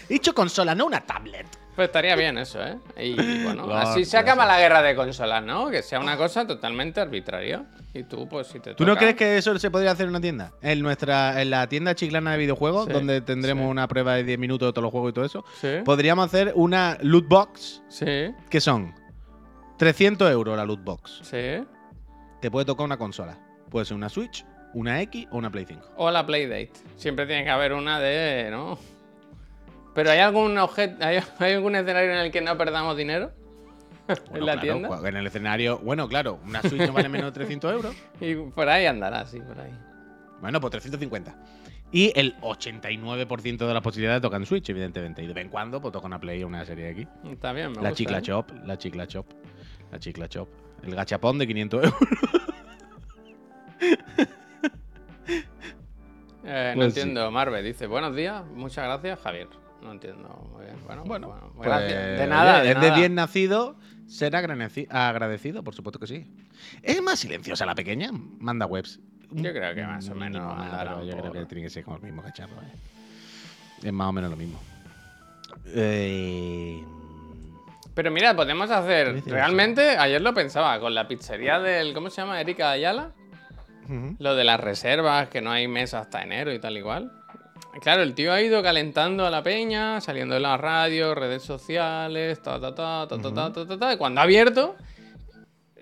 He dicho consola, no una tablet. Pues estaría bien eso, ¿eh? Y bueno, así se acaba la guerra de consolas, ¿no? Que sea una cosa totalmente arbitraria. Y tú, pues si te ¿Tú no toca- crees que eso se podría hacer en una tienda? En nuestra en la tienda chiclana de videojuegos, Sí, donde tendremos sí. una prueba de 10 minutos de todos los juegos y todo eso, Sí. podríamos hacer una loot box Sí, que son 300 euros la loot box. sí. Te puede tocar una consola. Puede ser una Switch, una X o una Play 5. O la Playdate. Siempre tiene que haber una de, ¿no? Pero ¿hay algún objeto, hay, hay algún escenario en el que no perdamos dinero? Bueno, en la claro, tienda. En el escenario, bueno, claro, una Switch no vale menos de 300 euros. Y por ahí andará, sí, por ahí. Bueno, pues 350. Y el 89% de las posibilidades tocan Switch, evidentemente. Y de vez en cuando, pues toca una Play o una serie X. Está bien, me La gusta, chicla ¿eh? chop, la chicla chop, la chicla chop. El gachapón de 500 euros. Eh, no Pues sí. entiendo, Marve dice, buenos días, muchas gracias, Javier. No entiendo muy bien. Bueno, Bueno, bueno, Pues, gracias. De nada, oye, de es de nada. bien nacido, ser agradeci- agradecido, por supuesto que sí. ¿Es más silenciosa la pequeña? Manda webs. Yo creo que más o menos yo creo que tiene que ser como el mismo cacharro. eh. Es más o menos lo mismo. Eh, Pero mira, podemos ¿Qué hacer. Realmente, ayer lo pensaba, con la pizzería del. ¿Cómo se llama? Erika Ayala. Lo de las reservas, que no hay mesa hasta enero y tal igual. Claro, el tío ha ido calentando a la peña, saliendo en la radio, redes sociales, ta, ta, ta, ta, uh -huh. ta, ta, ta, ta, Y cuando ha abierto,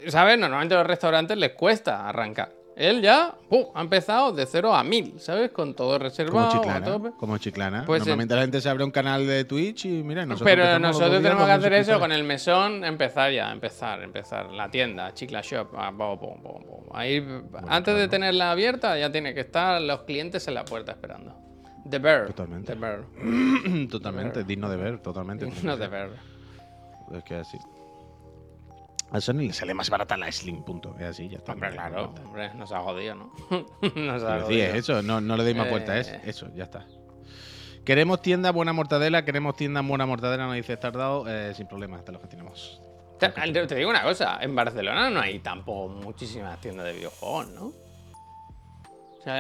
¿sabes? Normalmente a los restaurantes les cuesta arrancar. Él ya ¡pum! ha empezado de cero a mil, ¿sabes? Con todo reservado. Como chiclana. Como chiclana. Pues, eh, Normalmente la gente se abre un canal de Twitch y mira, nosotros. Pero nosotros tenemos que hacer eso con el mesón, empezar ya, empezar, empezar. La tienda, Chicla Shop. Ah, bo, bo, bo, Ahí, antes de tenerla abierta, ya tiene que estar los clientes en la puerta esperando. The Bear. Totalmente. The Bear. totalmente, digno de ver, totalmente. No The Bear. Es que así. A Sony le sale más barata la Slim, punto. Es así, ya está. Hombre, claro, hombre, nos ha jodido, ¿no? nos ha jodido. es eso, no, no le deis más vuelta, es Eh. eso, ya está. Queremos tienda buena mortadela, queremos tienda buena mortadela, nos dice Tardado, eh, sin problemas, de los que tenemos. Te, te digo una cosa, en Barcelona no hay tampoco muchísimas tiendas de videojuegos, ¿no?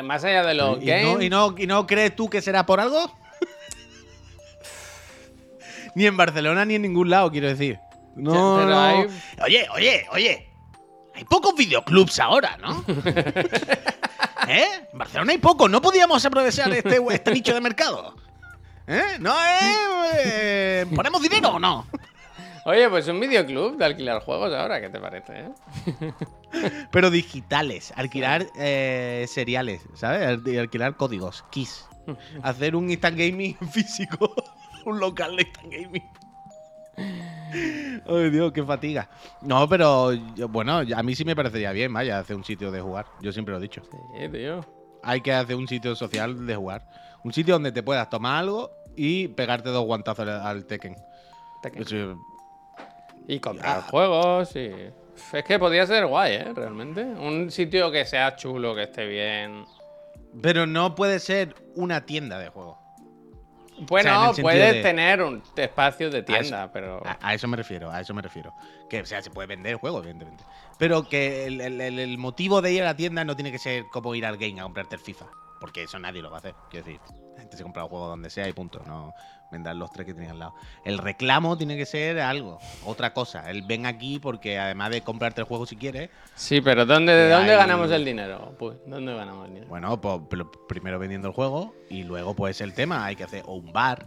Más allá de los ¿Y, games... no, y, no, ¿Y no crees tú que será por algo? ni en Barcelona ni en ningún lado, quiero decir. No, no. hay- Oye, oye, oye. Hay pocos videoclubs ahora, ¿no? ¿Eh? En Barcelona hay pocos. ¿No podíamos aprovechar este, este nicho de mercado? ¿Eh? ¿No, eh? eh, ¿Ponemos dinero o no? Oye, pues un videoclub de alquilar juegos ahora, ¿qué te parece, eh? Pero digitales. Alquilar eh, seriales, ¿sabes? Al- Alquilar códigos, keys. Hacer un instant gaming físico. un local de instant gaming. Ay, Dios, qué fatiga. No, pero yo- bueno, a mí sí me parecería bien, vaya, hacer un sitio de jugar. Yo siempre lo he dicho. Sí, tío. Hay que hacer un sitio social de jugar. Un sitio donde te puedas tomar algo y pegarte dos guantazos al, al Tekken. Tekken. Y comprar juegos y... Es que podría ser guay, ¿eh? Realmente. Un sitio que sea chulo, que esté bien. Pero no puede ser una tienda de juegos. Bueno, sentido puedes de- tener un espacio de A tienda, eso- pero... A, a eso me refiero, a eso me refiero. Que, o sea, se puede vender el juego, evidentemente. Pero que el, el- el- el motivo de ir a la tienda no tiene que ser como ir al game a comprarte el FIFA. Porque eso nadie lo va a hacer. Quiero decir, la gente se compra el juego donde sea y punto. No vender los tres que tienen al lado. El reclamo tiene que ser algo, otra cosa. El ven aquí porque además de comprarte el juego si quieres, Sí, pero ¿dónde, ¿de Que dónde hay- ganamos el dinero? Pues, ¿dónde ganamos el dinero? bueno, pues primero vendiendo el juego y luego pues el tema. Hay que hacer o un bar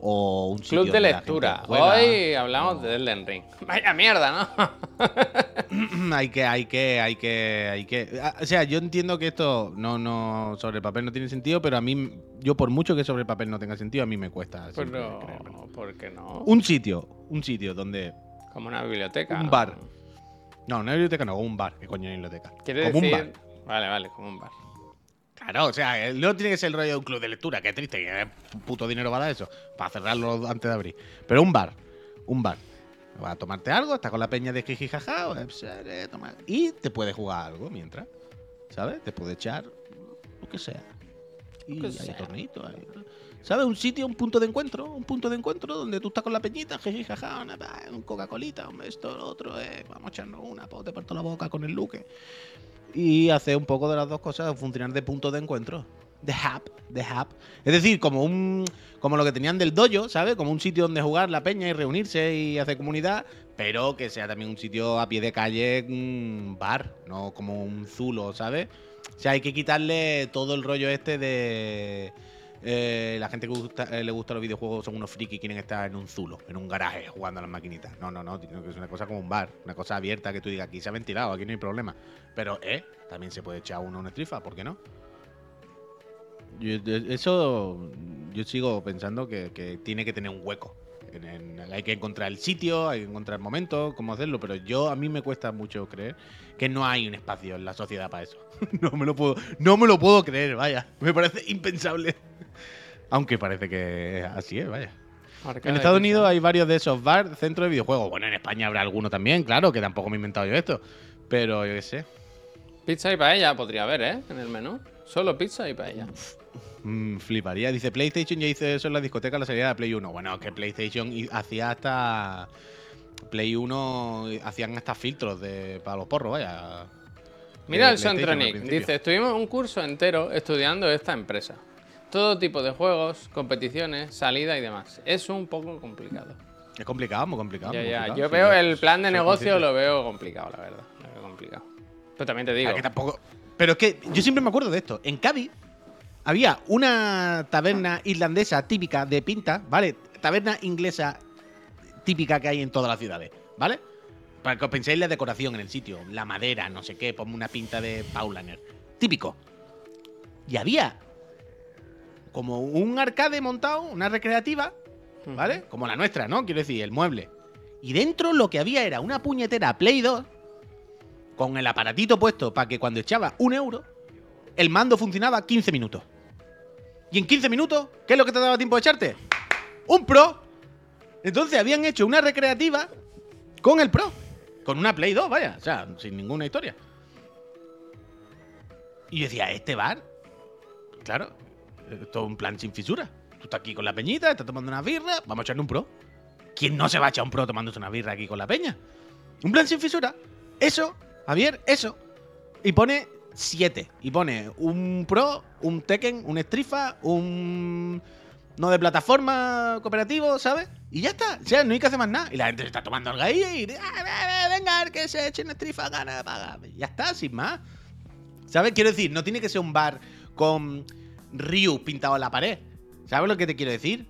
o un sitio Club de lectura. Hoy hablamos o- de Elden Ring. Vaya mierda, ¿no? hay que, hay que, hay que, hay que. ah, O sea, yo entiendo que esto no, no, sobre el papel no tiene sentido, pero a mí, yo por mucho que sobre el papel no tenga sentido, a mí me cuesta. pero. ¿por qué no? Un sitio, un sitio donde. Como una biblioteca. un ¿no? bar. No, una biblioteca no, un bar. ¿Qué coño es biblioteca? Quiere como decir... un bar. Vale, vale, como un bar. Claro, o sea, eh, no tiene que ser el rollo de un club de lectura, que triste, que puto dinero va a dar eso, para cerrarlo antes de abrir. Pero un bar, un bar. Vas a tomarte algo, estás con la peña de jiji jaja, eh, y te puedes jugar algo mientras, ¿sabes? Te puede echar lo que sea. Y que hay sea. torneitos, hay- ¿sabes? Un sitio, un punto de encuentro, un punto de encuentro donde tú estás con la peñita, jiji jaja, una, pa, un Coca-Colita, un esto, lo otro, eh, vamos a echarnos una, pues te parto la boca con el Luque y hacer un poco de las dos cosas, funcionar de punto de encuentro. De hub, de hub. Es decir, como un como lo que tenían del dojo, ¿sabes? Como un sitio donde jugar la peña y reunirse y hacer comunidad, pero que sea también un sitio a pie de calle, un bar, no como un zulo, ¿sabes? O sea, hay que quitarle todo el rollo este de eh, la gente que gusta- eh, le gusta los videojuegos son unos frikis y quieren estar en un zulo, en un garaje jugando a las maquinitas. No, no, no, ser una cosa como un bar, una cosa abierta que tú digas, aquí se ha ventilado, aquí no hay problema. Pero, eh, también se puede echar uno una estrifa, ¿por qué no? Yo- eso yo sigo pensando que tiene que tener un hueco. En- en- hay que encontrar el sitio, hay que encontrar el momento, cómo hacerlo, pero yo a mí me cuesta mucho creer que no hay un espacio en la sociedad para eso. no me lo puedo, no me lo puedo creer, vaya. Me parece impensable. Aunque parece que así es, vaya. Marca En Estados. Unidos hay varios de esos bar, centros de videojuegos. Bueno, en España habrá alguno también, claro, que tampoco me he inventado yo esto. Pero yo qué sé. Pizza y paella podría haber, ¿eh? En el menú. Solo pizza y paella. Mm, fliparía. Dice PlayStation ya hizo eso en la discoteca a la salida de Play 1. Bueno, es que PlayStation hacía hasta. Play 1 hacían hasta filtros de, para los porros, vaya. Mira el principio. Dice, estuvimos un curso entero estudiando esta empresa. Todo tipo de juegos, competiciones, salida y demás. Es un poco complicado. Es complicado, muy complicado. Ya, muy ya. complicado, Yo sí, veo yo el plan de negocio, consciente. lo veo complicado, la verdad. Lo veo complicado. Pero también te digo. Ah, que tampoco. Pero es que yo siempre me acuerdo de esto. En Cádiz había una taberna irlandesa típica de pinta, ¿vale? Taberna inglesa típica que hay en todas las ciudades, ¿vale? Para que os penséis la decoración en el sitio, la madera, no sé qué, ponme una pinta de Paulaner. Típico. Y había como un arcade montado, una recreativa, ¿vale? Como la nuestra, ¿no? Quiero decir, el mueble. Y dentro lo que había era una puñetera Play 2 con el aparatito puesto para que cuando echaba un euro, el mando funcionaba 15 minutos. Y en 15 minutos, ¿qué es lo que te daba tiempo de echarte? Un Pro. Entonces habían hecho una recreativa con el Pro. Con una Play 2, vaya. O sea, sin ninguna historia. Y yo decía, ¿este bar? Claro, todo un plan sin fisura. Tú estás aquí con la peñita, estás tomando una birra, vamos a echarle un pro. ¿Quién no se va a echar un pro tomándose una birra aquí con la peña? Un plan sin fisura. Eso, Javier, eso. Y pone 7. Y pone un pro, un Tekken, un Strifa, un. No de plataforma cooperativo, ¿sabes? Y ya está. O sea, no hay que hacer más nada. Y la gente se está tomando algo ahí y. "Ah, Venga, que se echen Strifa, gana, paga. Ya está, sin más. ¿Sabes? Quiero decir, no tiene que ser un bar con Ryu pintado en la pared. ¿Sabes lo que te quiero decir?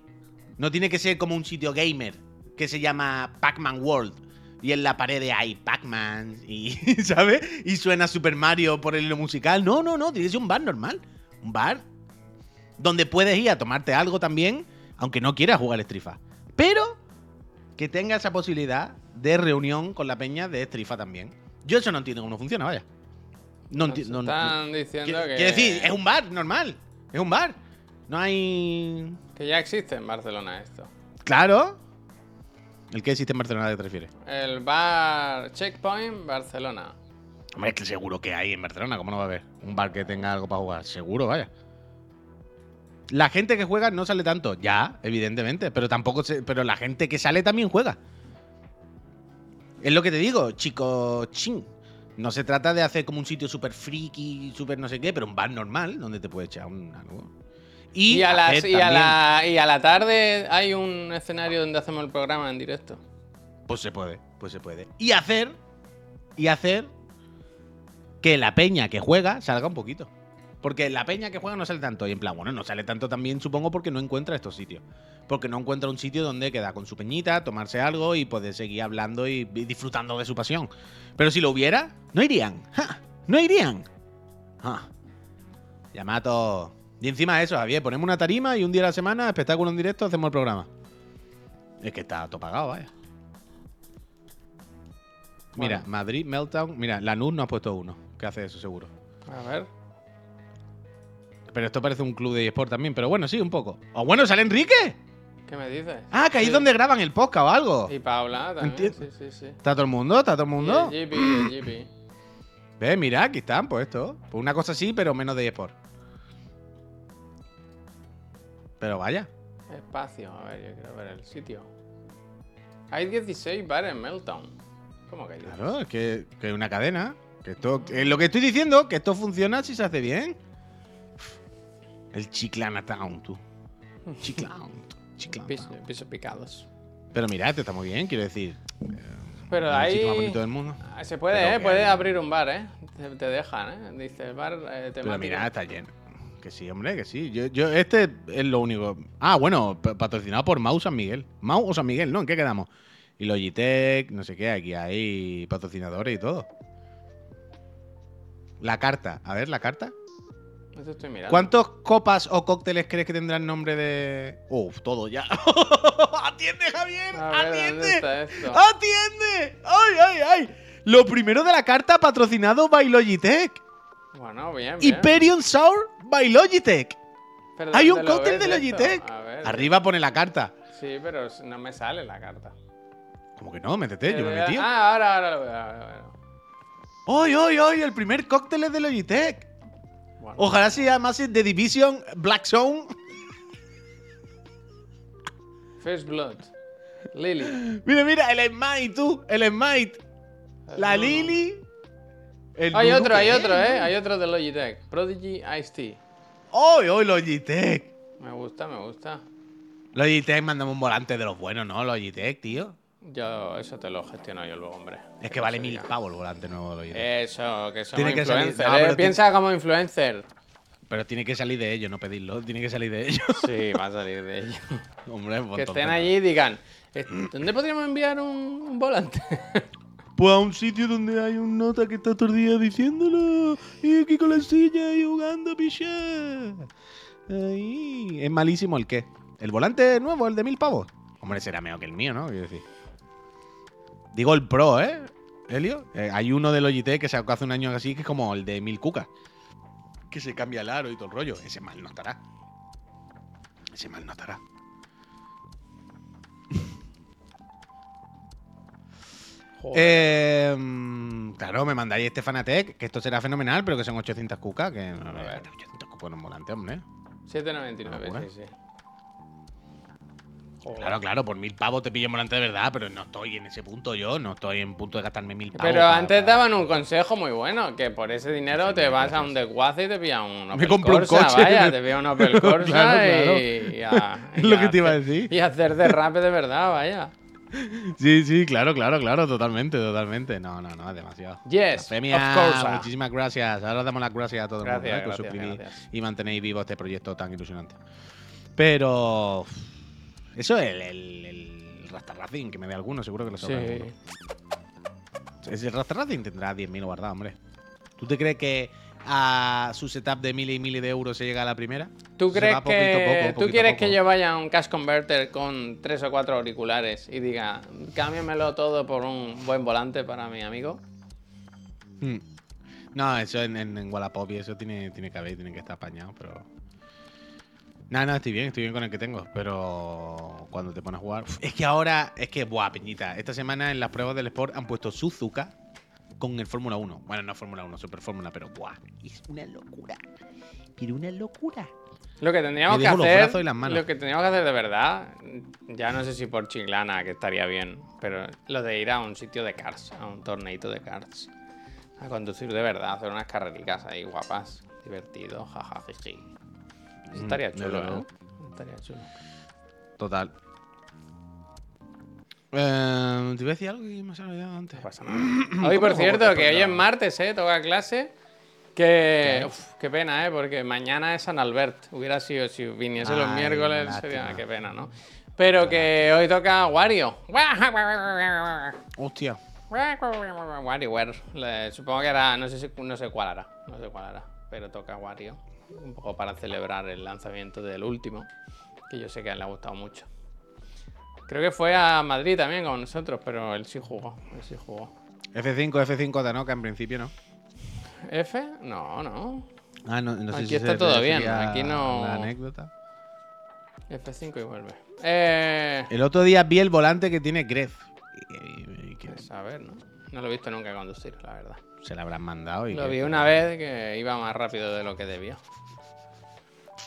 No tiene que ser como un sitio gamer que se llama Pac-Man World. Y en la pared hay Pac-Man y, ¿sabes? Y suena Super Mario por el hilo musical. No, no, no, tiene que ser un bar normal. Un bar donde puedes ir a tomarte algo también, aunque no quieras jugar Strifa. Pero que tenga esa posibilidad de reunión con la peña de Strifa también. Yo eso no entiendo cómo funciona, vaya. No entiendo. no- están diciendo que. quiero decir, es un bar normal. Es un bar. No hay. Que ya existe en Barcelona esto. Claro. ¿El que existe en Barcelona qué te refieres? El bar Checkpoint Barcelona. Hombre, es que seguro que hay en Barcelona. ¿Cómo no va a haber? Un bar que tenga algo para jugar. Seguro, vaya. La gente que juega no sale tanto. Ya, evidentemente. Pero tampoco se- Pero la gente que sale también juega. Es lo que te digo, chico chin. No se trata de hacer como un sitio súper friki, súper no sé qué, pero un bar normal donde te puedes echar un algo. Y, a, las, y, a la, y a la tarde hay un escenario donde hacemos el programa en directo. Pues se puede, pues se puede. Y hacer, y hacer que la peña que juega salga un poquito. Porque la peña que juega no sale tanto. Y en plan, bueno, no sale tanto también, supongo, porque no encuentra estos sitios. Porque no encuentra un sitio donde queda con su peñita, tomarse algo y poder seguir hablando y y disfrutando de su pasión. Pero si lo hubiera, no irían. ¡Ja! No irían. ¡Ja! Yamato. Y encima de eso, Javier, ponemos una tarima y un día a la semana, espectáculo en directo, hacemos el programa. Es que está todo pagado, vaya. Mira, Bueno. Madrid, Meltdown. Mira, Lanús no ha puesto uno. Que hace eso, seguro. A ver. Pero esto parece un club de eSport también. Pero bueno, sí, un poco. ¡O bueno, sale Enrique! ¿Qué me dices? Ah, que ahí es Sí. donde graban el podcast o algo. Y Paula también. Sí, sí, sí. ¿Está todo el mundo? ¿Está todo el mundo? Y el GP, el GP. Ve, mira, aquí están puestos. Pues una cosa así, pero menos de eSport. Pero vaya. Espacio, a ver, yo quiero ver el sitio. Hay 16 bares en Meltdown. ¿Cómo que hay 16? Claro, es que, que una cadena. Que esto, es lo que estoy diciendo, que esto funciona si se hace bien. El Chiclana Town, tú. Chiclana. Chiclana pisos picados. Pero mira, este está muy bien, quiero decir. Pero sitio más ahí. bonito del mundo. Ah, Se puede, Pero ¿eh? hay- abrir un bar, ¿eh? Te, te dejan, ¿eh? Dice el bar eh, Pero temático. mira, está lleno. Que sí, hombre, que sí. Yo, yo, este es lo único. Ah, bueno, pa- patrocinado por Mau San Miguel. Mau o San Miguel, ¿no? ¿En qué quedamos? Y Logitech, no sé qué, aquí hay patrocinadores y todo. La carta. A ver, la carta. Eso estoy mirando. ¿Cuántos copas o cócteles crees que tendrán nombre de.? Uf, todo ya. ¡Atiende, Javier! A ver, ¿dónde ¡Atiende! ¡Atiende! ¡Ay, ay, ay! Lo primero de la carta patrocinado by Logitech. Bueno, bien, bien. Hyperion Sour by Logitech. Pero Hay un ¿dónde lo cóctel de? Logitech. Ver. Arriba pone la carta. Sí, pero no me sale la carta. Como que no, métete, yo me Eh, metí. Ah, ahora, ahora lo veo. ahora lo veo. ¡Ay, ay, ay! El primer cóctel es de Logitech. Bueno, Ojalá se llamase The Division Black Zone. First Blood. Lily. Mira, mira, el Smite, tú. El Smite. La Nuno. Lily. El Hay otro, hay otro, ¿eh? Hay otro de Logitech. Prodigy Ice Tea. ¡Ay, ay, Logitech! Me gusta, me gusta. Logitech, mandame un volante de los buenos, ¿no? Logitech, tío. Yo, eso te lo gestiono yo luego, hombre. Es que vale mil pavos el volante nuevo de Logitech. Eso, que somos Tiene que salir- no, ¿eh? Piensa como influencer. Pero tiene que salir de ellos, no pedirlo. Tiene que salir de ellos. Sí, va a salir de ello. Hombre, pues que estén allí y digan, "Eh, ¿dónde podríamos enviar un, un volante? Pues a un sitio donde hay un nota que está todo el día diciéndolo. Y aquí con la silla y jugando, picha. Ahí. Es malísimo el qué. El volante nuevo, el de mil pavos. Hombre, será mejor que el mío, ¿no? Quiero decir. Digo el Pro, ¿eh? Helio. Eh, hay uno de Logitech que sacó hace un año así que es como el de mil cucas. Que se cambia el aro y todo el rollo. Ese mal no estará. Ese mal no estará. Eh, claro, me mandáis este Fanatec, que esto será fenomenal, pero que son 800 cucas, que no, A ver. 800 cucas en un volante, hombre. 7.99, Locura. sí, sí. Joder. Claro, claro, por mil pavos te pillo un volante de verdad, pero no estoy en ese punto yo, no estoy en punto de gastarme mil pavos. Pero antes daban un consejo muy bueno, que por ese dinero te vas a un desguace y te pillas un Opel compro un coche. vaya, te pillas un Opel Corsa Claro, claro. y, y a, Es y lo a que te iba a decir. Y hacer derrape de verdad, vaya. Sí, sí, claro, claro, claro, totalmente, totalmente. No, no, no, es demasiado. Yes, Blasfemia, of course. muchísimas gracias. Ahora damos las gracias a todo el mundo Gracias, ¿eh? por suscribir gracias. y mantenéis vivo este proyecto tan ilusionante. Pero eso es el, el, el Rasta Racing, que me dé alguno, seguro que lo Sí. sabrá alguno. Ese Rasta Racing tendrá 10.000 guardados, hombre. ¿Tú te crees que a su setup de mil y mil de euros se llega a la primera? ¿Tú crees poquito que poco, tú quieres que yo vaya a un cash converter con tres o cuatro auriculares y diga, cámbiamelo todo por un buen volante para mi amigo? Hmm. No, eso en, en, en Wallapop y eso tiene, tiene que haber, tiene que estar apañado, pero. No, no, estoy bien, estoy bien con el que tengo, pero cuando te pones a jugar. Es que ahora, es que, buah, Peñita, esta semana en las pruebas del Sport han puesto Suzuka con el Fórmula 1. Bueno, no Fórmula 1, Super Fórmula, pero buah, es una locura. Pero una locura. Lo que tendríamos que hacer, brazos y las manos. lo que tendríamos que hacer de verdad, ya no sé si por chiclana, que estaría bien, pero lo de ir a un sitio de karts, a un torneito de karts, a conducir de verdad, hacer unas carrericas ahí guapas, divertido, jaja, jiji. Eso Mm, estaría chulo, luego. ¿eh? Estaría chulo. Total. Eh, te iba a decir algo que me se ha olvidado antes. No pasa nada. Hoy, por cierto, que hoy es martes, ¿eh? Toca clase. Que. Uf, qué pena, ¿eh? Porque mañana es San Albert. Hubiera sido si viniese los Ay, miércoles, sería. Qué pena, ¿no? Pero que hoy toca Wario. Hostia. WarioWare. Supongo que era. No sé, si- no sé cuál era. No sé cuál era. Pero toca Wario. Un poco para celebrar el lanzamiento del último. Que yo sé que a él le ha gustado mucho. Creo que fue a Madrid también con nosotros, pero él sí jugó. Él sí jugó. F5, F5 Tanoka en principio, ¿no? ¿F? No, no. Ah, no, no sé Aquí si está se todo bien, aquí no- La anécdota. F5 y vuelve. Eh. El otro día vi el volante que tiene Gref. Pues a ver, ¿no? No lo he visto nunca conducir, la verdad. se la habrán mandado. Y Lo vi una vez que iba más rápido de lo que debía.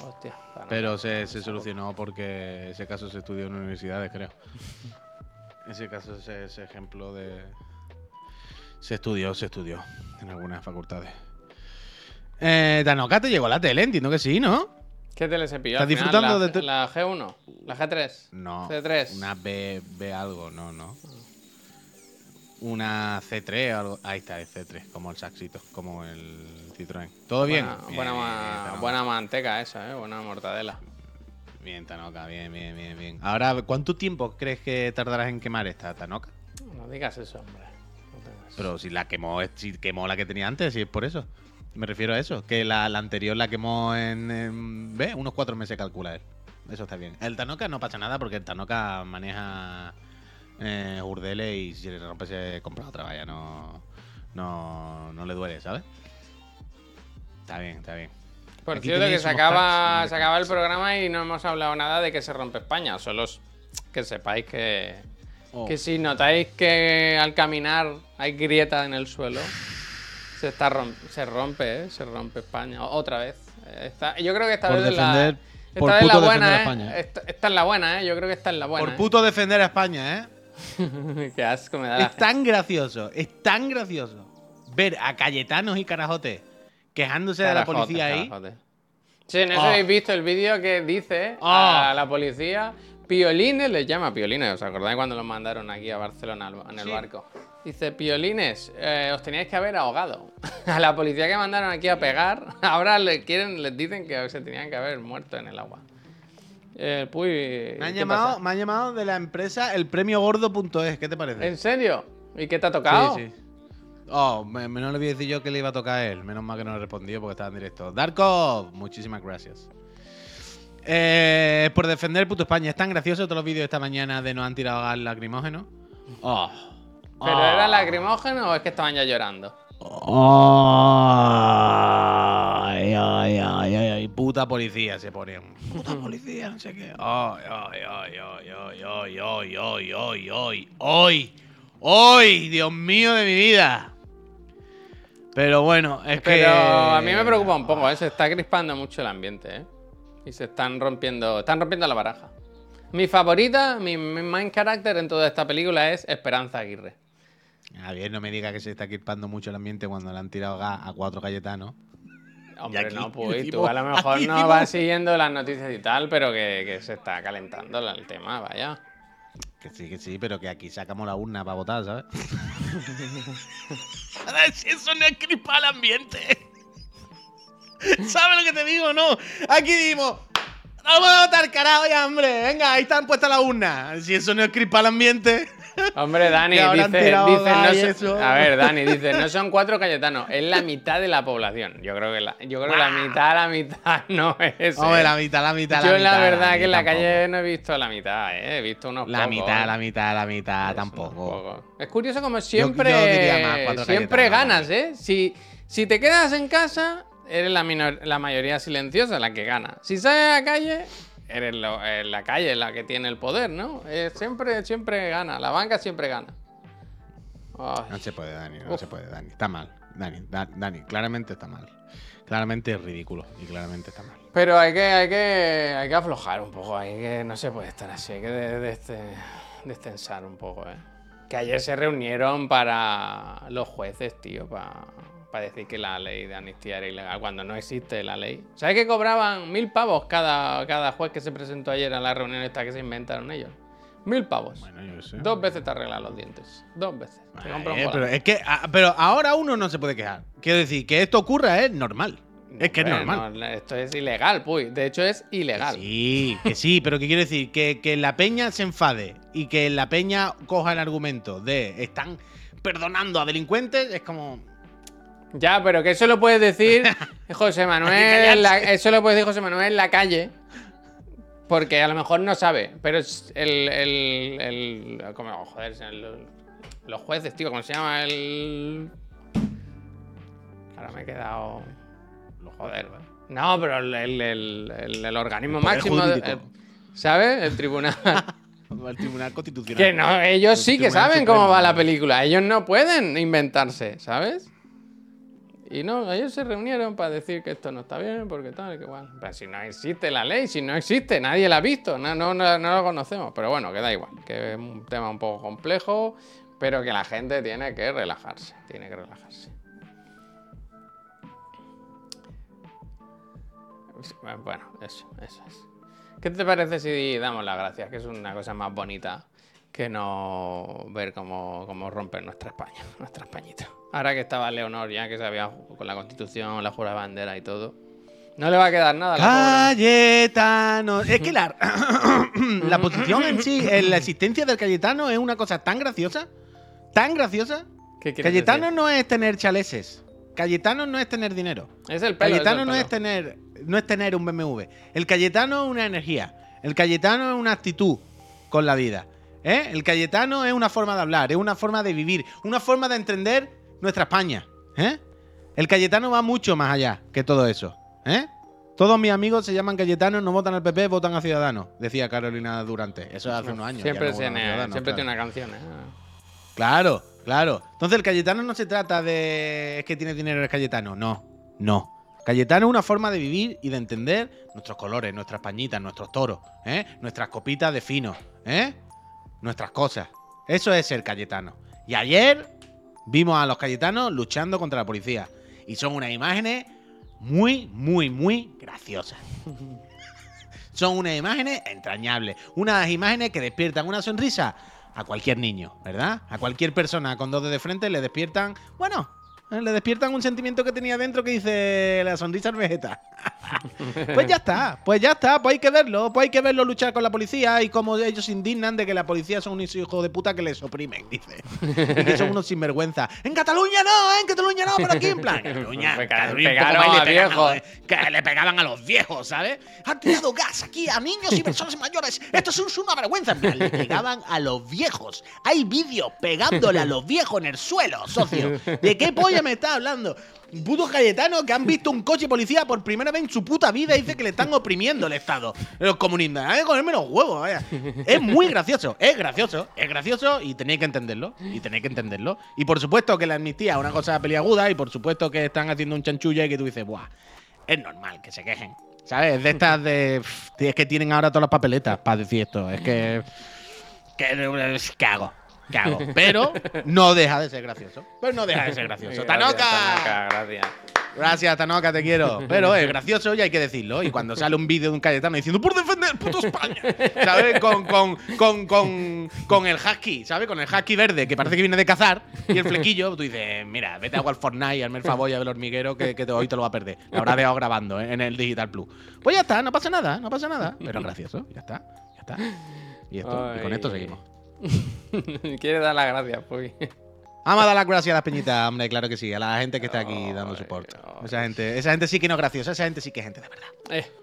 Hostia. Pero se, se solucionó porque ese caso se estudió en universidades, creo. Ese caso, ese, ese ejemplo de. Se estudió, se estudió en algunas facultades. Eh, Tanoka te llegó la tele, entiendo que sí, ¿no? ¿Qué tele se pilló? ¿Estás disfrutando ¿La, de tu- la G1? ¿La G3? No. C3. Una B, B algo, no, no. Una C3 o algo. Ahí está, el C3, como el saxito, como el Citroën. ¿Todo bien? Buena, Bien, buena, bien, ma- buena manteca esa, ¿eh? Buena mortadela. Bien, Tanoka, bien, bien, bien, bien. Ahora, ¿cuánto tiempo crees que tardarás en quemar esta Tanoka? No digas eso, hombre. No Pero si la quemó, si quemó la que tenía antes, si es por eso. Me refiero a eso, que la, la anterior la quemó en, en- ¿ve? unos cuatro meses calcula él. Eso está bien. El Tanoka no pasa nada porque el Tanoka maneja eh, urdeles y si le rompe se compra otra, vaya, no, no, no le duele, ¿sabes? Está bien, está bien. Por Aquí cierto, que se acaba, se acaba el programa y no hemos hablado nada de que se rompe España. Solo que sepáis que, Oh. que si notáis que al caminar hay grieta en el suelo, se, está rom- se rompe, ¿eh? Se rompe España. Otra vez. Eh, Esta- yo creo que esta Por vez es la, defender- esta por vez es la buena, ¿eh? España, ¿eh? Esta, esta es la buena, ¿eh? Yo creo que esta es la buena. Por puto defender a España, ¿eh? Qué asco me da la Es tan gracioso, es tan gracioso ver a Cayetanos y Carajotes quejándose de la policía ahí. carajote. Sí, no sé Oh. si habéis visto el vídeo que dice a Oh. la policía. Piolines les llama piolines. ¿Os acordáis cuando los mandaron aquí a Barcelona en el Sí. barco? Dice, piolines, eh, os teníais que haber ahogado. A la policía que mandaron aquí a pegar, ahora le quieren, les dicen que se tenían que haber muerto en el agua. Eh, puy, Me han, ¿qué llamado, pasa? me han llamado de la empresa elpremiogordo.es. ¿Qué te parece? ¿En serio? ¿Y qué te ha tocado? Sí, sí. Oh, me, me- no le voy a decir yo que le iba a tocar a él. Menos mal que no le respondió porque estaba en directo. Darko, muchísimas gracias. Eh, por defender puto España. Es tan gracioso todos los vídeos de esta mañana de nos han tirado gas lacrimógeno. Oh. ¿Pero Oh. era lacrimógeno o es que estaban ya llorando? Ay, ay, ay, ay, ay, puta policía se ponen. Puta policía, no sé qué. Ay, ay, ay, ay, ay, ay, ay, ay, ay, ay, ay, Dios mío de mi vida. Pero bueno, es que. Pero a mí me preocupa un poco, ¿eh? se está crispando mucho el ambiente, ¿eh? Y se están rompiendo, están rompiendo la baraja. Mi favorita, mi main character en toda esta película es Esperanza Aguirre. A ver, no me diga que se está equipando mucho el ambiente cuando le han tirado gas a cuatro Cayetanos. Hombre, aquí no, pues tú a lo mejor no decimos- vas siguiendo las noticias y tal, pero que, que se está calentando el tema, vaya. Que sí, que sí, pero que aquí sacamos la urna para votar, ¿sabes? a ver si eso no es crispar el ambiente. ¿Sabes lo que te digo no? Aquí dimos. Vamos a votar, carajo, ya, hombre. Venga, ahí están puestas las urnas. Si eso no es crispar el ambiente. Hombre, Dani, dice, dice, no son- a ver, Dani, dice, no son cuatro cayetanos, es la mitad de la población. Yo creo que la, yo creo que la mitad, la mitad no es. Hombre, ¿eh? la mitad, la mitad, Yo la la mitad. verdad que en la tampoco. calle no he visto la mitad, ¿eh? he visto unos La pocos, mitad, ¿eh? la mitad, la mitad, Es tampoco. Es curioso como siempre, yo más, cuatro siempre ganas, ¿eh? Si, si te quedas en casa, eres la, minor- la mayoría silenciosa la que gana. Si sales a la calle, eres lo- eh, la calle la que tiene el poder, ¿no? Eh, siempre, siempre gana, la banca siempre gana. Ay. No se puede, Dani, no Uf. se puede, Dani. Está mal. Dani, Da- Dani, claramente está mal. Claramente es ridículo y claramente está mal. Pero hay que, hay que, hay que aflojar un poco, hay que, no se puede estar así, hay que de- de- este- destensar un poco, ¿eh? Que ayer se reunieron para los jueces, tío, para decir que la ley de amnistía era ilegal, cuando no existe la ley. ¿Sabes que cobraban mil pavos cada, cada juez que se presentó ayer a la reunión esta que se inventaron ellos? Mil pavos. Bueno, yo qué sé. Dos veces te arreglan los dientes. Dos veces. Te un pero es que ah, pero ahora uno no se puede quejar. Quiero decir, que esto ocurra es normal. es que es normal. no, esto es ilegal, puy. De hecho, es ilegal. Sí, que sí, pero que quiero decir que, que la peña se enfade y que la peña coja el argumento de están perdonando a delincuentes, es como. Ya, pero que eso lo puedes decir José Manuel. en la- eso lo puede decir José Manuel en la calle. Porque a lo mejor no sabe. Pero es el. el, el como, joder, el- los jueces, tío, ¿cómo se llama? El. Ahora me he quedado. Joder. No, pero el, el, el- el- el organismo máximo. ¿Sabes? El tribunal. El Tribunal Constitucional. Que no, ellos El sí que Tribunal saben cómo va la película. Ellos no pueden inventarse, ¿sabes? Y no, ellos se reunieron para decir que esto no está bien, porque tal, que igual. Pero si no existe la ley, si no existe, nadie la ha visto, no, no, no, no lo conocemos. Pero bueno, que da igual, que es un tema un poco complejo, pero que la gente tiene que relajarse, tiene que relajarse. Bueno, eso, eso es. ¿Qué te parece si damos las gracias? Que es una cosa más bonita que no ver cómo, cómo romper nuestra España, nuestra Españita. Ahora que estaba Leonor ya, que se había con la constitución, la jura de bandera y todo. No le va a quedar nada Cayetano. Es que la, la posición en sí, la existencia del Cayetano es una cosa tan graciosa, tan graciosa. pobre. ¿Qué quieres Cayetano decir? no es tener chaleses. Cayetano no es tener dinero. Es el pelo. Cayetano es el no es tener no es tener un BMW. El Cayetano es una energía. El Cayetano es una actitud con la vida. ¿Eh? El Cayetano es una forma de hablar, es una forma de vivir, una forma de entender nuestra España. ¿eh? El Cayetano va mucho más allá que todo eso. ¿eh? Todos mis amigos se llaman Cayetanos, no votan al PP, votan a Ciudadanos, decía Carolina Durante. Eso es hace unos años. Siempre, no votan a tiene, Ciudadanos, siempre claro. tiene una canción. ¿eh? Claro, claro. Entonces el Cayetano no se trata de es que tiene dinero el Cayetano. No, no. Cayetano es una forma de vivir y de entender nuestros colores, nuestras pañitas, nuestros toros, ¿eh? nuestras copitas de fino, ¿eh? Nuestras cosas. Eso es ser Cayetano. Y ayer vimos a los Cayetanos luchando contra la policía. Y son unas imágenes muy, muy, muy graciosas. Son unas imágenes entrañables. Unas imágenes que despiertan una sonrisa a cualquier niño, ¿verdad? A cualquier persona con dos de frente le despiertan, bueno, le despiertan un sentimiento que tenía dentro que dice la sonrisa al Vegeta. pues ya está, pues ya está, pues hay que verlo, pues hay que verlo luchar con la policía y cómo ellos se indignan de que la policía son unos hijos de puta que les oprimen, dice. Y que son unos sinvergüenza. En Cataluña no, ¿eh? en Cataluña no, pero aquí en plan. Cataluña, Cataluña pegaron a le pegaban viejos. que le pegaban a los viejos, ¿sabes? Han tirado gas aquí a niños y personas mayores. Esto es un- una vergüenza. En plan, Le pegaban a los viejos. Hay vídeos pegándole a los viejos en el suelo, socio. ¿De qué polla me estás hablando? Putos cayetanos que han visto un coche policía por primera vez en su puta vida y dice que le están oprimiendo el Estado. Los comunistas. Hay que comerme los huevos, vaya. Es muy gracioso, es gracioso, es gracioso y tenéis que entenderlo. Y tenéis que entenderlo. Y por supuesto que la amnistía es una cosa peliaguda y por supuesto que están haciendo un chanchulla y que tú dices, buah, es normal que se quejen. ¿Sabes? De estas de. Es que tienen ahora todas las papeletas para decir esto. Es que. que ¿Qué hago? Pero no deja de ser gracioso. Pero no deja de ser gracioso. ¡Tanoka! Tanoka, gracias. Gracias, Tanoka, te quiero. Pero es gracioso y hay que decirlo. Y cuando sale un vídeo de un Cayetano diciendo por defender puto España, ¿sabes? Con, con, con, con, con el husky, ¿sabes? Con el husky verde que parece que viene de cazar y el flequillo, tú dices, mira, vete a jugar al Fortnite y hazme el favor y a ver el hormiguero que, que hoy te lo va a perder. Lo habrá dejado grabando ¿eh? en el Digital Plus. Pues ya está, no pasa nada, no pasa nada. Pero es gracioso, ya está, ya está. Y, esto, y con esto seguimos. Quiere dar las gracias, Puy. Vamos a dar las gracias a las peñitas, hombre, claro que sí, a la gente que está aquí dando ay. Esa gente, esa gente sí que no es graciosa, esa gente sí que es gente de verdad. Eh.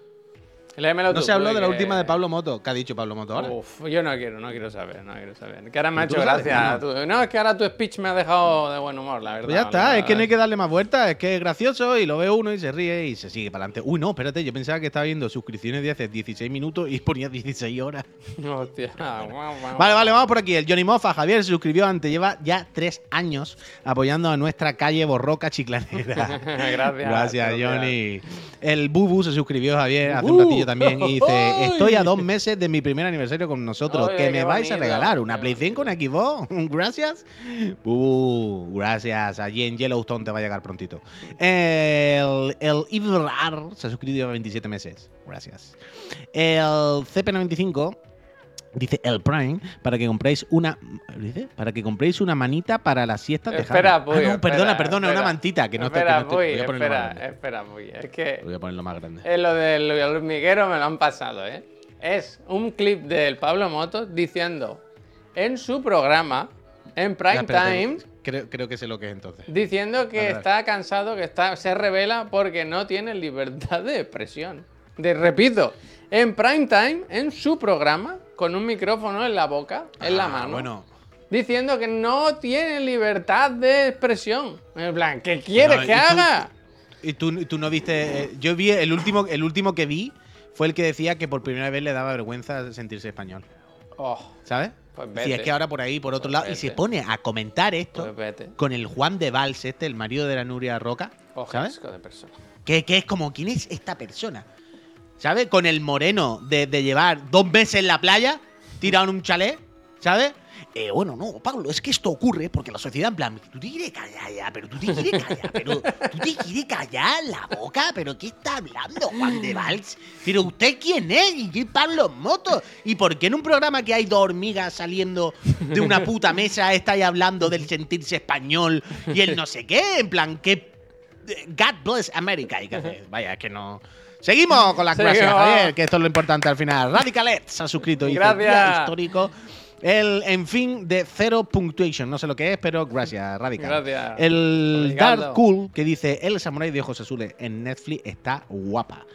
Léemelo No tú, se habló Puy, de la que- última de Pablo Moto. ¿Qué ha dicho Pablo Moto ahora? Uf, yo no quiero, no quiero saber, no quiero saber. Que ahora me ha tú hecho gracia. ¿no? es que ahora tu speech me ha dejado de buen humor, la verdad. Pues ya está, es que no hay verdad. que darle más vueltas, es que es gracioso y lo ve uno y se ríe y se sigue para adelante. Uy, no, espérate, yo pensaba que estaba viendo suscripciones de hace 16 minutos y ponía 16 horas. Hostia, guau, guau. Vale, vale, vamos por aquí. El Johnny Mofa, Javier, se suscribió antes, lleva ya tres años apoyando a nuestra calle Borroca Chiclanera. Gracias. Gracias, Johnny. El Bubu se suscribió, Javier, hace un Bubu. ratillo también. Y dice. Estoy a dos meses de mi primer aniversario con nosotros. Oye, que me vais a regalar una Play 5, una Xbox. Gracias. Bubu, gracias. Allí en Yellowstone te va a llegar prontito. El, el Ibrar se ha suscrito a 27 meses. Gracias. El CP95 Dice el Prime para que compréis una dice para que compréis una manita para las siestas de Espera. Puy. Ah, no, espera, perdona, perdona, espera. una mantita que no te- que no te- Puy, voy a espera, espera, Puy. Es que Voy a ponerlo más grande. eh, lo del hormiguero me lo han pasado, ¿eh? Es un clip del Pablo Motos diciendo en su programa, en Prime Time, Creo, creo que sé lo que es entonces. diciendo que está cansado, que está, se revela porque no tiene libertad de expresión. De, repito, en Prime Time, en su programa, con un micrófono en la boca, en la Ah, mano. Bueno, diciendo que no tiene libertad de expresión. En plan, ¿qué quieres que ¿y tú- haga? y tú, y tú no viste. eh, yo vi el último, el último que vi fue el que decía que por primera vez le daba vergüenza sentirse español. Oh, ¿Sabes? Pues Si vete. es que ahora por ahí, por otro Pues lado, y se pone a comentar esto pues con el Juan de Valls, este, el marido de la Nuria Roca. Oh, ¿Sabes? asco de persona. Que, que es como, ¿quién es esta persona? ¿Sabes? Con el moreno de, de llevar dos meses en la playa, tirado en un chalet, ¿sabes? Eh, bueno, no, Pablo, es que esto ocurre porque la sociedad, en plan, tú te quieres callar ya, pero tú te quieres callar, pero tú te quieres callar la boca, pero ¿qué está hablando Juan de Valls? Pero usted quién es y qué Pablo Moto y por qué en un programa que hay dos hormigas saliendo de una puta mesa estáis hablando del sentirse español y el no sé qué, en plan, qué God bless America. Y vaya, es que no. Seguimos con las gracias, Javier, que esto es lo importante al final. Radicalet se ha suscrito y Gracias. "Día histórico. El, en fin, de cero punctuation. No sé lo que es, pero gracias, Radical. Gracias. El Obrigado. Dark Cool, que dice, El Samurai de Ojos Azules en Netflix está guapa.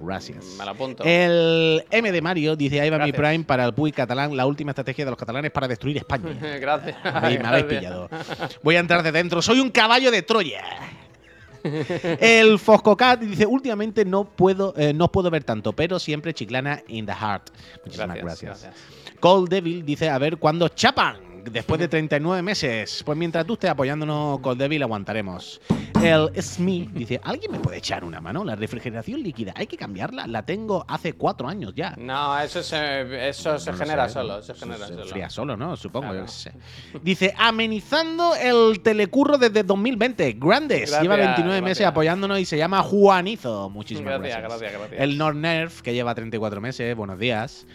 Gracias. Me lo apunto. El M de Mario dice, ahí va mi. Prime para el Puy catalán, la última estrategia de los catalanes para destruir España. Gracias. Me me habéis pillado. Voy a entrar de dentro. Soy un caballo de Troya. El Foscocat dice, últimamente no puedo, eh, no puedo ver tanto, pero siempre chiclana in the heart. Muchísimas Gracias. gracias. gracias. Cold Devil dice, a ver cuándo chapan. Después de 39 meses. Pues mientras tú estés apoyándonos, Cold Devil, aguantaremos. El Smee dice, ¿alguien me puede echar una mano? La refrigeración líquida, ¿hay que cambiarla? La tengo hace cuatro años ya. No, eso se, eso se No genera sé, solo. Se genera se solo. fría solo, ¿no? Supongo, Claro. yo sé. Dice, amenizando el telecurro desde 2020. Grandes. Gracias, lleva 29 meses apoyándonos y se llama Juanizo. Muchísimas Gracias, gracias. gracias, gracias. El Nornerf, que lleva 34 meses. Buenos días.